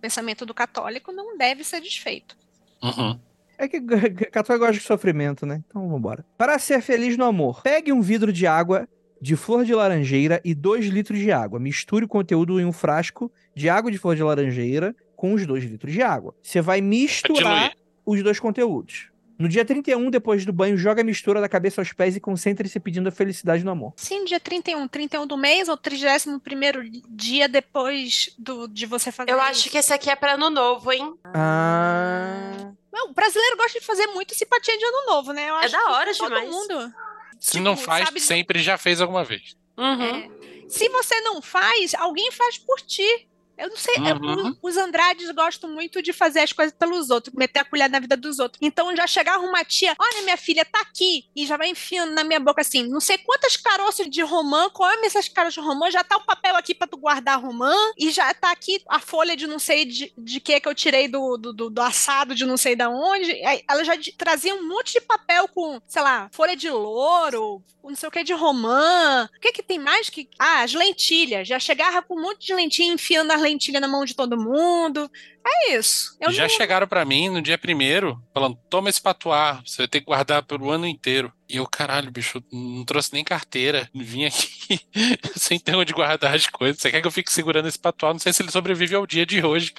pensamento do católico não deve ser desfeito. Uhum. É que católico gosta de sofrimento, né? Então vambora. Para ser feliz no amor, pegue um vidro de água de flor de laranjeira e 2 litros de água. Misture o conteúdo em um frasco de água de flor de laranjeira com os 2 litros de água. Você vai misturar os dois conteúdos. No dia 31, depois do banho, joga a mistura da cabeça aos pés e concentre-se pedindo a felicidade no amor. Sim, dia 31, 31 do mês ou 31 primeiro dia depois do, de você fazer Eu isso? acho que esse aqui é pra ano novo, hein? Ah. Não, o brasileiro gosta de fazer muito simpatia de ano novo, né? Eu É da que hora todo demais. mundo. Se Tipo, não faz, sabe- sempre já fez alguma vez. Uhum. É. Se você não faz, alguém faz por ti. Eu não sei, Uhum. os Andrades gostam muito de fazer as coisas pelos outros, meter a colher na vida dos outros. Então já chegava uma tia, olha, minha filha tá aqui, e já vai enfiando na minha boca assim, não sei quantas caroças de romã, come essas caras de romã, já tá o papel aqui pra tu guardar romã, e já tá aqui a folha de não sei de, de que que eu tirei do, do, do- do assado de não sei da onde. Aí ela já trazia um monte de papel com, sei lá, folha de louro, não sei o que de romã. O que que tem mais que. Ah, as lentilhas. Já chegava com um monte de lentilha, enfiando as lentilhas na mão de todo mundo. É isso. Eu já não- chegaram pra mim no dia primeiro, falando: toma esse patuá, você vai ter que guardar pelo ano inteiro. E eu, caralho, bicho, não trouxe nem carteira. Vim aqui sem ter onde guardar as coisas. Você quer que eu fique segurando esse patuá? Não sei se ele sobrevive ao dia de hoje.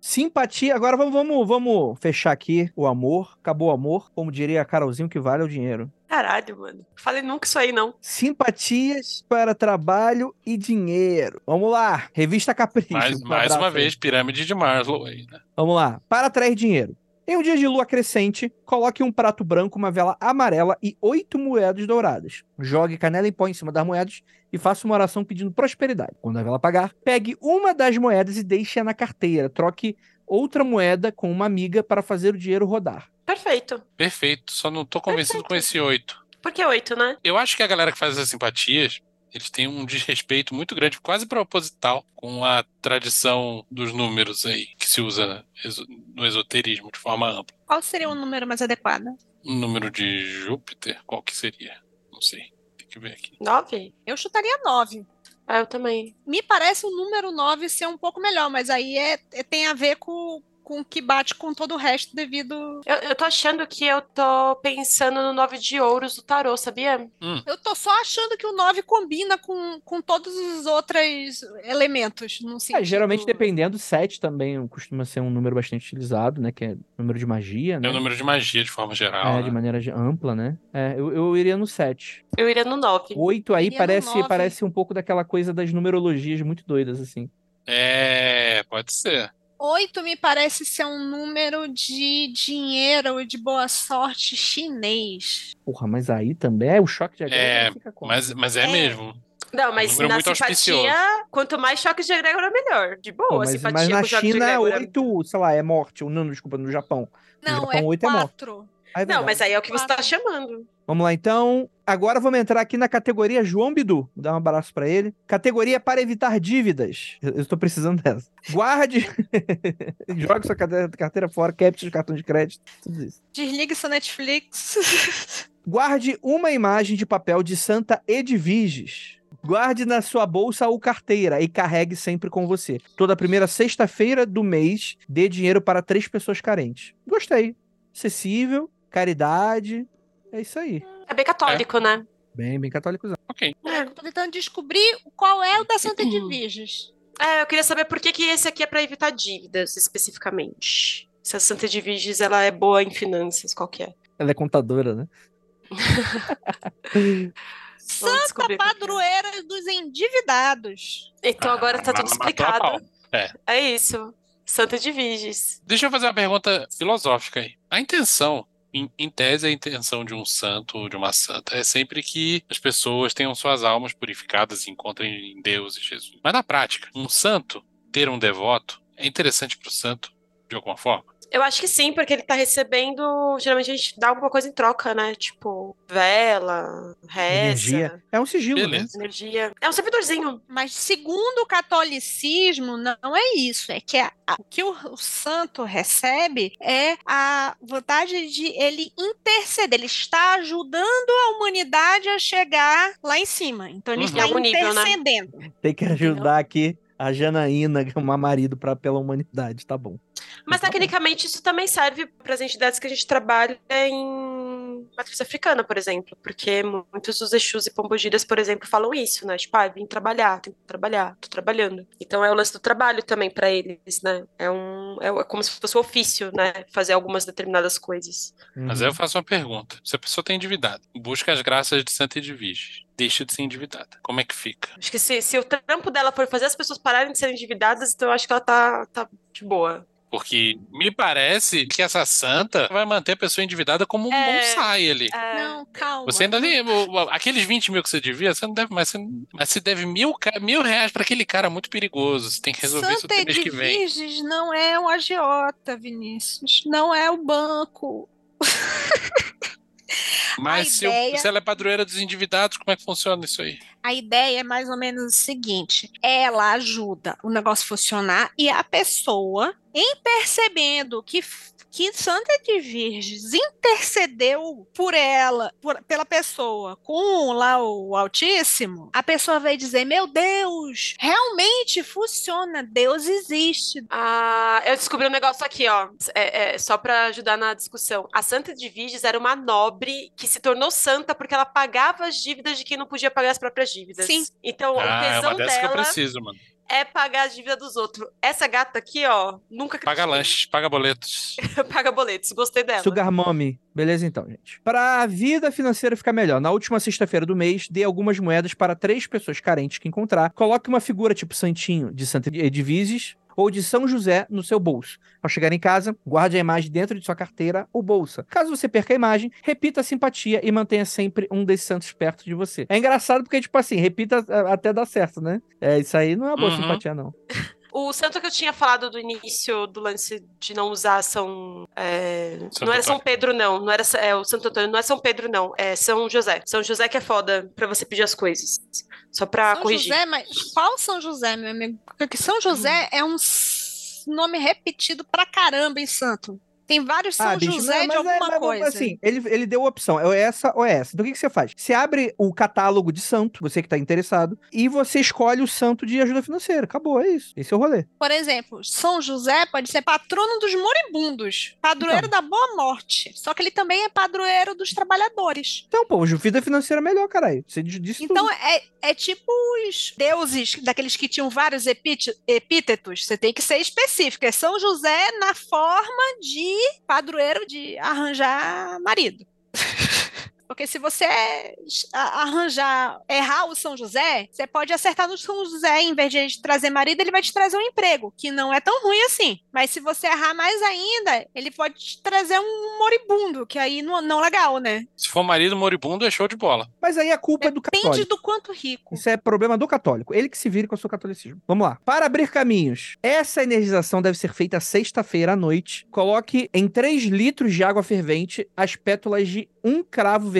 Simpatia. Agora vamos, vamos, vamos fechar aqui o amor. Acabou o amor. Como diria a Carolzinho, o que vale é o dinheiro. Caralho, mano. Falei nunca isso aí, não. Simpatias para trabalho e dinheiro. Vamos lá. Revista Capricho. Mais, Um mais uma aí. vez, pirâmide de Maslow aí, né? Vamos lá. Para atrair dinheiro. Em um dia de lua crescente, coloque um prato branco, uma vela amarela e oito moedas douradas. Jogue canela em pó em cima das moedas e faça uma oração pedindo prosperidade. Quando a vela apagar, pegue uma das moedas e deixe-a na carteira. Troque outra moeda com uma amiga para fazer o dinheiro rodar. Perfeito. Perfeito, só não tô convencido com Perfeito. esse oito. Por que oito, né? Eu acho que a galera que faz essas simpatias, eles têm um desrespeito muito grande, quase proposital, com a tradição dos números aí, que se usa no esoterismo de forma ampla. Qual seria o número mais adequado? O número de Júpiter, qual que seria? Não sei. Tem que ver aqui. Nove? Eu chutaria nove. Ah, eu também. Me parece o número 9 ser um pouco melhor, mas aí é, é- tem a ver com, com o que bate com todo o resto devido. Eu, eu tô achando que eu tô pensando no nove de ouros do tarô, sabia? Eu tô só achando que o 9 combina com, com todos os outros elementos. Num É, sentido... geralmente, dependendo, 7 também costuma ser um número bastante utilizado, né? Que é número de magia, né? É o número de magia de forma geral. É, né? de maneira ampla, né? É, eu, eu iria no 7. Eu iria no nove. 8 aí parece, nove. parece um pouco daquela coisa das numerologias muito doidas, assim. É, pode ser. 8 me parece ser um número de dinheiro e de boa sorte chinês. Porra, mas aí também é o choque de agrego É, fica como? Mas, mas é, É. mesmo. Não, mas número na muito simpatia, quanto mais choques de egrégora, melhor. De boa, Pô, mas, simpatia mas na China, egrégora. 8, sei lá, é morte. Ou não, desculpa, no Japão. No Não, Japão, é oito é morte. 4. Ah, é Não, mas aí é o que você tá Quatro. chamando. Vamos lá, então. Agora vamos entrar aqui na categoria João Bidu. Vou dar um abraço pra ele. Categoria para evitar dívidas. Eu estou precisando dessa. Guarde. Jogue sua carteira fora, capture o cartão de crédito. Tudo isso. Desligue seu Netflix. Guarde uma imagem de papel de Santa Edviges. Guarde na sua bolsa ou carteira e carregue sempre com você. Toda primeira sexta-feira do mês, dê dinheiro para três pessoas carentes. Gostei. Acessível, caridade. É isso aí. É bem católico, né? Bem, bem católico. Ok. É, eu tô tentando descobrir qual é o da Santa Edviges. É, eu queria saber por que, que esse aqui é pra evitar dívidas, especificamente. Se a Santa Edviges, ela é boa em finanças, qual que é? Ela é contadora, né? Santa é. Padroeira dos endividados. Então agora tá Ah, tudo explicado. É. É isso. Santa Edviges. Deixa eu fazer uma pergunta filosófica aí. A intenção, em, em tese, a intenção de um santo ou de uma santa é sempre que as pessoas tenham suas almas purificadas e encontrem em Deus e Jesus. Mas na prática, um santo ter um devoto é interessante para o santo de alguma forma? Eu acho que sim, porque ele tá recebendo. Geralmente a gente dá alguma coisa em troca, né? Tipo, vela, reza, Energia. É um sigilo, né? Beleza. energia. É um servidorzinho. Mas segundo o catolicismo, não é isso. É que a- a- o que o, o santo recebe é a vontade de ele interceder. Ele está ajudando a humanidade a chegar lá em cima. Então ele Uhum. está nível, né? intercedendo. Tem que ajudar aqui a Janaína, é uma marido pra, pela humanidade, tá bom. Mas Tá bom. tecnicamente isso também serve para as entidades que a gente trabalha em matriz africana, por exemplo. Porque muitos dos Exus e Pombogiras, por exemplo, falam isso, né? Tipo, ah, vim trabalhar, tenho que trabalhar, tô trabalhando. Então é o lance do trabalho também para eles, né? É, um, é é como se fosse um ofício, né? Fazer algumas determinadas coisas. Mas Uhum. aí eu faço uma pergunta. Se a pessoa tem endividado, busca as graças de Santa Edviges, deixa de ser endividada. Como é que fica? Acho que se, se o trampo dela for fazer as pessoas pararem de serem endividadas, então eu acho que ela tá, tá de boa. Porque me parece que essa santa vai manter a pessoa endividada como um É. bonsai ali. É, Não, calma. Você ainda o- Aqueles 20 mil que você devia, você não deve mais. Você, mas você deve mil, mil reais pra aquele cara muito perigoso. Você tem que resolver isso Santa até mês que vem. Edviges não é o agiota, Vinícius. Não é o banco. Mas se, eu- ideia- se ela é padroeira dos endividados, como é que funciona isso aí? A ideia é mais ou menos o seguinte: ela ajuda o negócio a funcionar e a pessoa, em percebendo que, que Santa de Virgens intercedeu por ela, por- pela pessoa, com lá o Altíssimo, a pessoa vai dizer: Meu Deus, realmente funciona, Deus existe. Ah, eu descobri um negócio aqui, ó. É, é, só pra ajudar na discussão. A Santa de Virges era uma nobre que se tornou santa porque ela pagava as dívidas de quem não podia pagar as próprias dívidas. Sim. Então, o ah, é tesão uma dessa que eu dela preciso, mano. É pagar as dívidas dos outros. Essa gata aqui, ó, nunca Paga critiquei. lanches, paga boletos. paga boletos. Gostei dela. Sugar Mommy. Beleza então, gente. Para a vida financeira ficar melhor, na última sexta-feira do mês, dê algumas moedas para três pessoas carentes que encontrar. Coloque uma figura tipo Santinho de Santa Edviges ou de São José no seu bolso. Ao chegar em casa, guarde a imagem dentro de sua carteira ou bolsa. Caso você perca a imagem, repita a simpatia e mantenha sempre um desses santos perto de você. É engraçado porque, tipo assim, repita até dar certo, né? É, isso aí não é boa Uhum. simpatia, não. O santo que eu tinha falado do início do lance de não usar São. é, não era São. Pedro, não. Não era é, o Santo Antônio, não é São Pedro, não. É São José. São José que é foda pra você pedir as coisas. Só pra São corrigir. José, mas qual São José, meu amigo? Porque São José é um nome repetido pra caramba em santo. Tem vários São Ah, bicho, José não, de é- alguma mas, coisa. Assim, ele, ele deu a opção, é essa ou é essa. Então o que, que você faz? Você abre o catálogo de santo, você que tá interessado, e você escolhe o santo de ajuda financeira. Acabou, é isso. Esse é o rolê. Por exemplo, São José pode ser patrono dos moribundos, padroeiro Então. da boa morte. Só que ele também é padroeiro dos trabalhadores. Então, pô, vida financeira é melhor, caralho. Você disse Então tudo. é, é tipo os deuses daqueles que tinham vários epíte- epítetos. Você tem que ser específico. É São José na forma de padroeiro de arranjar marido. Porque se você arranjar, errar o São José, você pode acertar no São José, em vez de ele te trazer marido, ele vai te trazer um emprego, que não é tão ruim assim. Mas se você errar mais ainda, ele pode te trazer um moribundo, que aí não, não legal, né? Se for marido moribundo, é show de bola. Mas aí a culpa é do Depende católico. do quanto rico. Isso é problema do católico. Ele que se vire com o seu catolicismo. Vamos lá. Para abrir caminhos. Essa energização deve ser feita sexta-feira à noite. Coloque em 3 litros de água fervente as pétalas de um cravo vermelho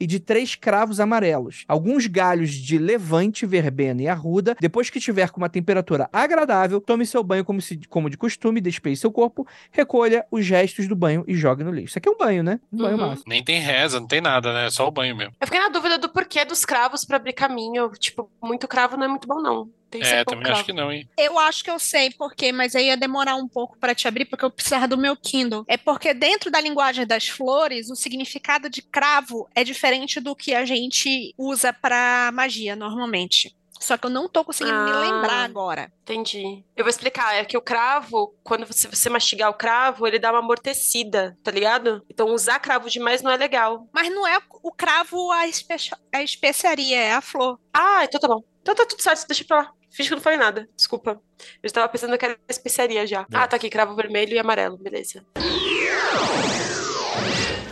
e de três cravos amarelos. Alguns galhos de levante, verbena e arruda. Depois que estiver com uma temperatura agradável, tome seu banho como, se- como de costume, despeje seu corpo, recolha os restos do banho e jogue no lixo. Isso aqui é um banho, né? Um banho Uhum. massa. Nem tem reza, não tem nada, né? É só o banho mesmo. Eu fiquei na dúvida do porquê dos cravos pra abrir caminho. Tipo, muito cravo não é muito bom, não. Tem É, também acho que não, hein? Eu acho que eu sei por quê, mas aí ia demorar um pouco para te abrir, porque eu precisava do meu Kindle. É porque dentro da linguagem das flores, o significado de cravo é diferente do que a gente usa para magia normalmente. Só que eu não tô conseguindo me Ah. lembrar agora. Entendi. Eu vou explicar. É que o cravo, quando você, você mastigar o cravo, ele dá uma amortecida, tá ligado? Então usar cravo demais não é legal. Mas não é o cravo a, espe- a especiaria, é a flor. Ah, então tá bom. Então tá tudo certo, deixa pra lá. Finge que eu não falei nada. Desculpa. Eu estava pensando que era especiaria já. Ah, tá aqui, cravo vermelho e amarelo. Beleza.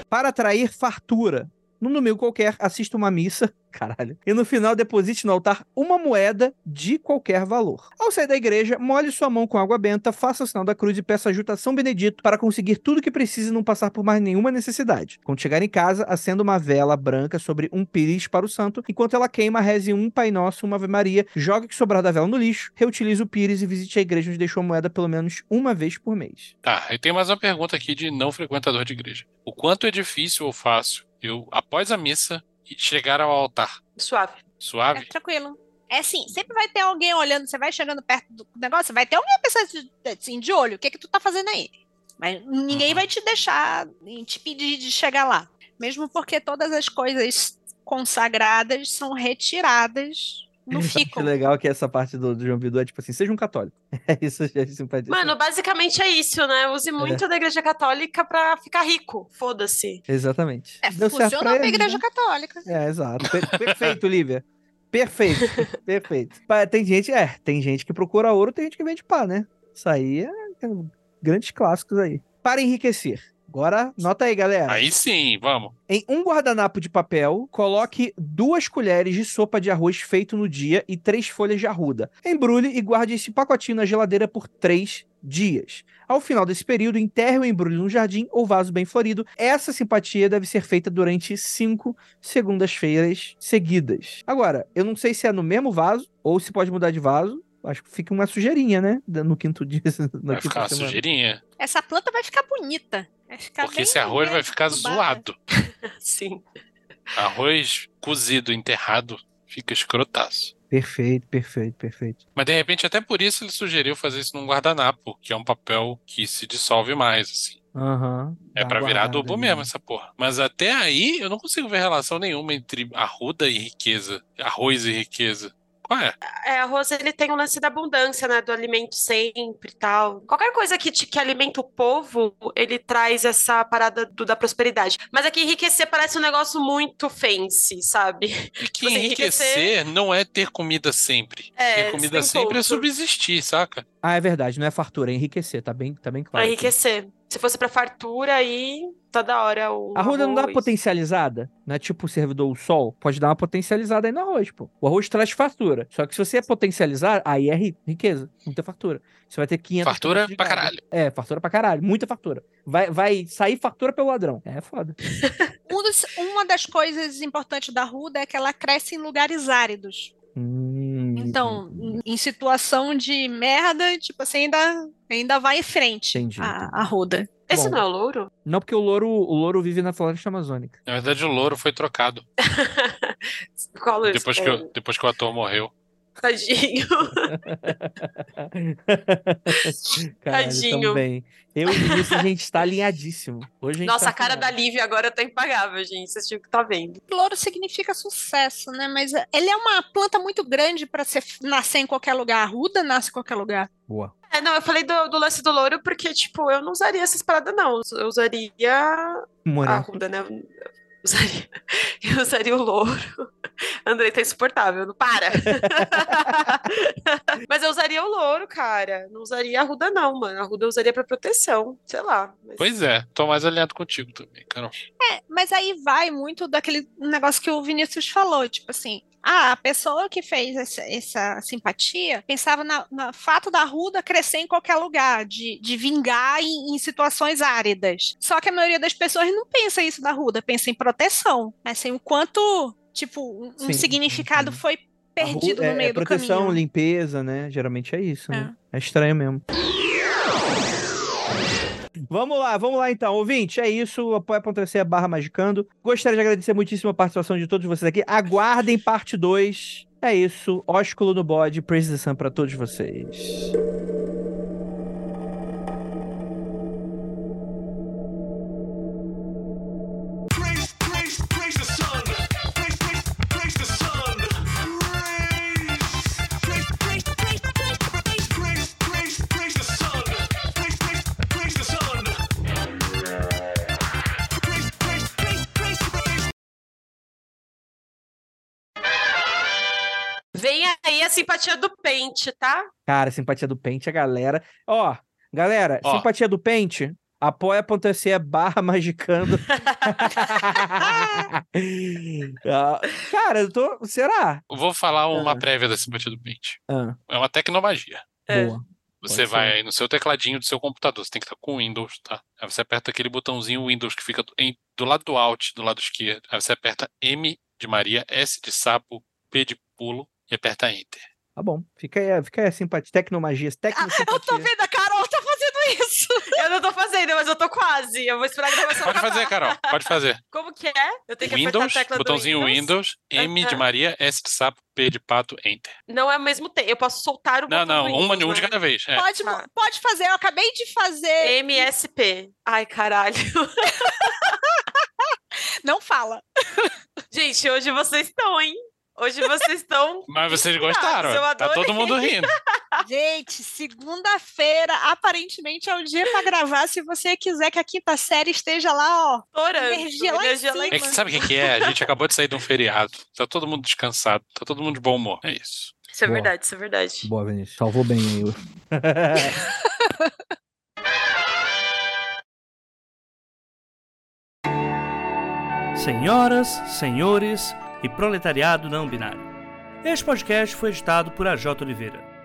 Para atrair fartura. Num domingo qualquer, assista uma missa, caralho, e no final deposite no altar uma moeda de qualquer valor. Ao sair da igreja, molhe sua mão com água benta, faça o sinal da cruz e peça ajuda a São Benedito para conseguir tudo que precisa e não passar por mais nenhuma necessidade. Quando chegar em casa, acenda uma vela branca sobre um pires para o santo, enquanto ela queima, reze um Pai Nosso, uma Ave Maria, jogue o que sobrar da vela no lixo, reutilize o pires e visite a igreja onde deixou a moeda pelo menos uma vez por mês. Tá, e tem mais uma pergunta aqui de não frequentador de igreja. O quanto é difícil ou fácil eu, após a missa, chegar ao altar? Suave. É Suave? tranquilo. É assim, sempre vai ter alguém olhando, você vai chegando perto do negócio, vai ter alguém pensando assim, assim, de olho, o que que tu tá fazendo aí? Mas ninguém Uhum. vai te deixar, nem te pedir de chegar lá. Mesmo porque todas as coisas consagradas são retiradas Que fico. legal que essa parte do, do João Bidu é tipo assim, seja um católico. É isso, é simpatia. Mano, basicamente é isso, né? Use muito da igreja católica pra ficar rico. Foda-se. Exatamente. É, Deu certo funcionou pra igreja né? católica. É, exato. Per- perfeito, Lívia. Perfeito, perfeito. Tem gente, é, tem gente que procura ouro, tem gente que vende pá, né? Isso aí é grandes clássicos aí. Para enriquecer. Agora, nota aí, galera. Aí sim, vamos. Em um guardanapo de papel, coloque duas colheres de sopa de arroz feito no dia e três folhas de arruda. Embrulhe e guarde esse pacotinho na geladeira por três dias. Ao final desse período, enterre o embrulho no jardim ou vaso bem florido. Essa simpatia deve ser feita durante cinco segundas-feiras seguidas. Agora, eu não sei se é no mesmo vaso ou se pode mudar de vaso. Acho que fica uma sujeirinha, né? No quinto dia. Na Vai ficar uma semana. sujeirinha. Essa planta vai ficar bonita. Vai ficar Porque bem esse arroz vai ficar adubada. zoado. Sim. Arroz cozido, enterrado, fica escrotaço. Perfeito, perfeito, perfeito. Mas de repente, até por isso ele sugeriu fazer isso num guardanapo, que é um papel que se dissolve mais, assim. Aham. É uma virar adubo ali. mesmo essa porra. Mas até aí eu não consigo ver relação nenhuma entre arruda e riqueza, arroz e riqueza. Qual é? É, arroz ele tem um lance da abundância, né? Do alimento sempre e tal. Qualquer coisa que, te- que alimenta o povo, ele traz essa parada do- da prosperidade. Mas aqui enriquecer parece um negócio muito fancy, sabe? E que assim, enriquecer não é ter comida sempre. É, ter comida sempre é ponto. subsistir, saca? Ah, é verdade, não é fartura, é enriquecer, tá bem, tá bem Pra claro. aqui. enriquecer. Se fosse pra fartura, aí toda hora o A arruda não dá uma potencializada, né? Tipo o servidor o sol, pode dar uma potencializada aí no arroz, pô. O arroz traz fartura. Só que se você potencializar, aí é ri- riqueza, muita fartura. Você vai ter 500 Fartura pra caralho. É, fartura pra caralho, muita fartura. Vai, vai sair fartura pelo ladrão. É foda. Um dos- uma das coisas importantes da ruda é que ela cresce em lugares áridos. Hum, Então, em- em situação de merda, tipo assim, ainda, ainda vai em frente Entendi, a, entendi. a ruda. Esse Bom. não é o louro? Não, porque o louro, o louro vive na floresta amazônica. Na verdade, o louro foi trocado. Depois que, o- depois que o ator morreu. Tadinho. Caralho, Tadinho. também. Eu e o Vinícius, a gente está alinhadíssimo. Hoje a gente Nossa, tá a cara da. Lívia agora tá impagável, gente. Vocês tinham que estar vendo. Louro significa sucesso, né? Mas ele é uma planta muito grande para nascer em qualquer lugar. A ruda nasce em qualquer lugar. Boa. É, não, eu falei do, do lance do louro porque, tipo, eu não usaria essas paradas, não. Eu usaria a Morango. ruda, né? Eu usaria, eu usaria o louro. Andrei tá insuportável, não para. Mas eu usaria o louro, cara. Não usaria a ruda, não, mano. A ruda eu usaria pra proteção, sei lá. Mas- Pois é, tô mais alinhado contigo também, Carol. É, mas aí vai muito daquele negócio que o Vinícius falou, tipo assim, ah, a pessoa que fez essa, essa simpatia pensava na- no fato da ruda crescer em qualquer lugar, de, de vingar em, em situações áridas. Só que a maioria das pessoas não pensa isso da ruda, pensa em proteção, assim, o quanto, tipo, um, Sim, significado sim. foi A ru- perdido é, no meio é do proteção, caminho. limpeza, né? Geralmente é isso, né? É estranho mesmo. Vamos lá, vamos lá então. Ouvinte, é isso. Apoia.se barra magicando. Gostaria de agradecer muitíssimo a participação de todos vocês aqui. Aguardem parte 2. É isso. Ósculo no bode. Praise the Sun pra todos vocês. Simpatia do pente, tá? Cara, simpatia do Pente, a galera. Ó, galera, Ó. simpatia do Pente. Apoia.se barra magicando. Ah, Cara, eu tô. Será? Eu vou falar uma Ah. prévia da simpatia do pente. Ah, É uma tecnomagia. É. boa. Você Pode vai ser. aí no seu tecladinho do seu computador, você tem que estar com o Windows, tá? Aí você aperta aquele botãozinho Windows que fica em- do lado do Alt, do lado esquerdo. Aí você aperta M de Maria, S de sapo, P de pulo e aperta Enter. Tá bom. Fica aí, fica aí a simpatia. Tecnomagias, Ah, eu tô tecnosimpatia. vendo a Carol tá fazendo isso. Eu não tô fazendo, mas eu tô quase. Eu vou esperar a gravação Pode fazer, Carol, pode fazer. Como que é? Eu tenho que apertar Windows, a tecla botãozinho do Windows, M de. Maria, S de sapo, P de pato, Enter. Não é ao mesmo tempo. Eu posso soltar o Não, botão não, do uma, Windows, um de né? cada vez. É. Pode, Tá. pode fazer, eu acabei de fazer. MSP. Ai, caralho. Não fala. Gente, hoje vocês estão, hein? Hoje vocês estão. Mas vocês gostaram. Eu tá todo mundo rindo. Gente, segunda-feira, aparentemente é o dia para gravar. Se você quiser que a quinta série esteja lá, ó. Torando, energia lá, energia lá é que, sabe o que é? A gente acabou de sair de um feriado. Tá todo mundo descansado. Tá todo mundo de bom humor. É isso. Isso é Boa. verdade, isso é verdade. Boa, Vinícius. Salvou bem aí. Senhoras, senhores e proletariado não binário. Este podcast foi editado por AJ Oliveira.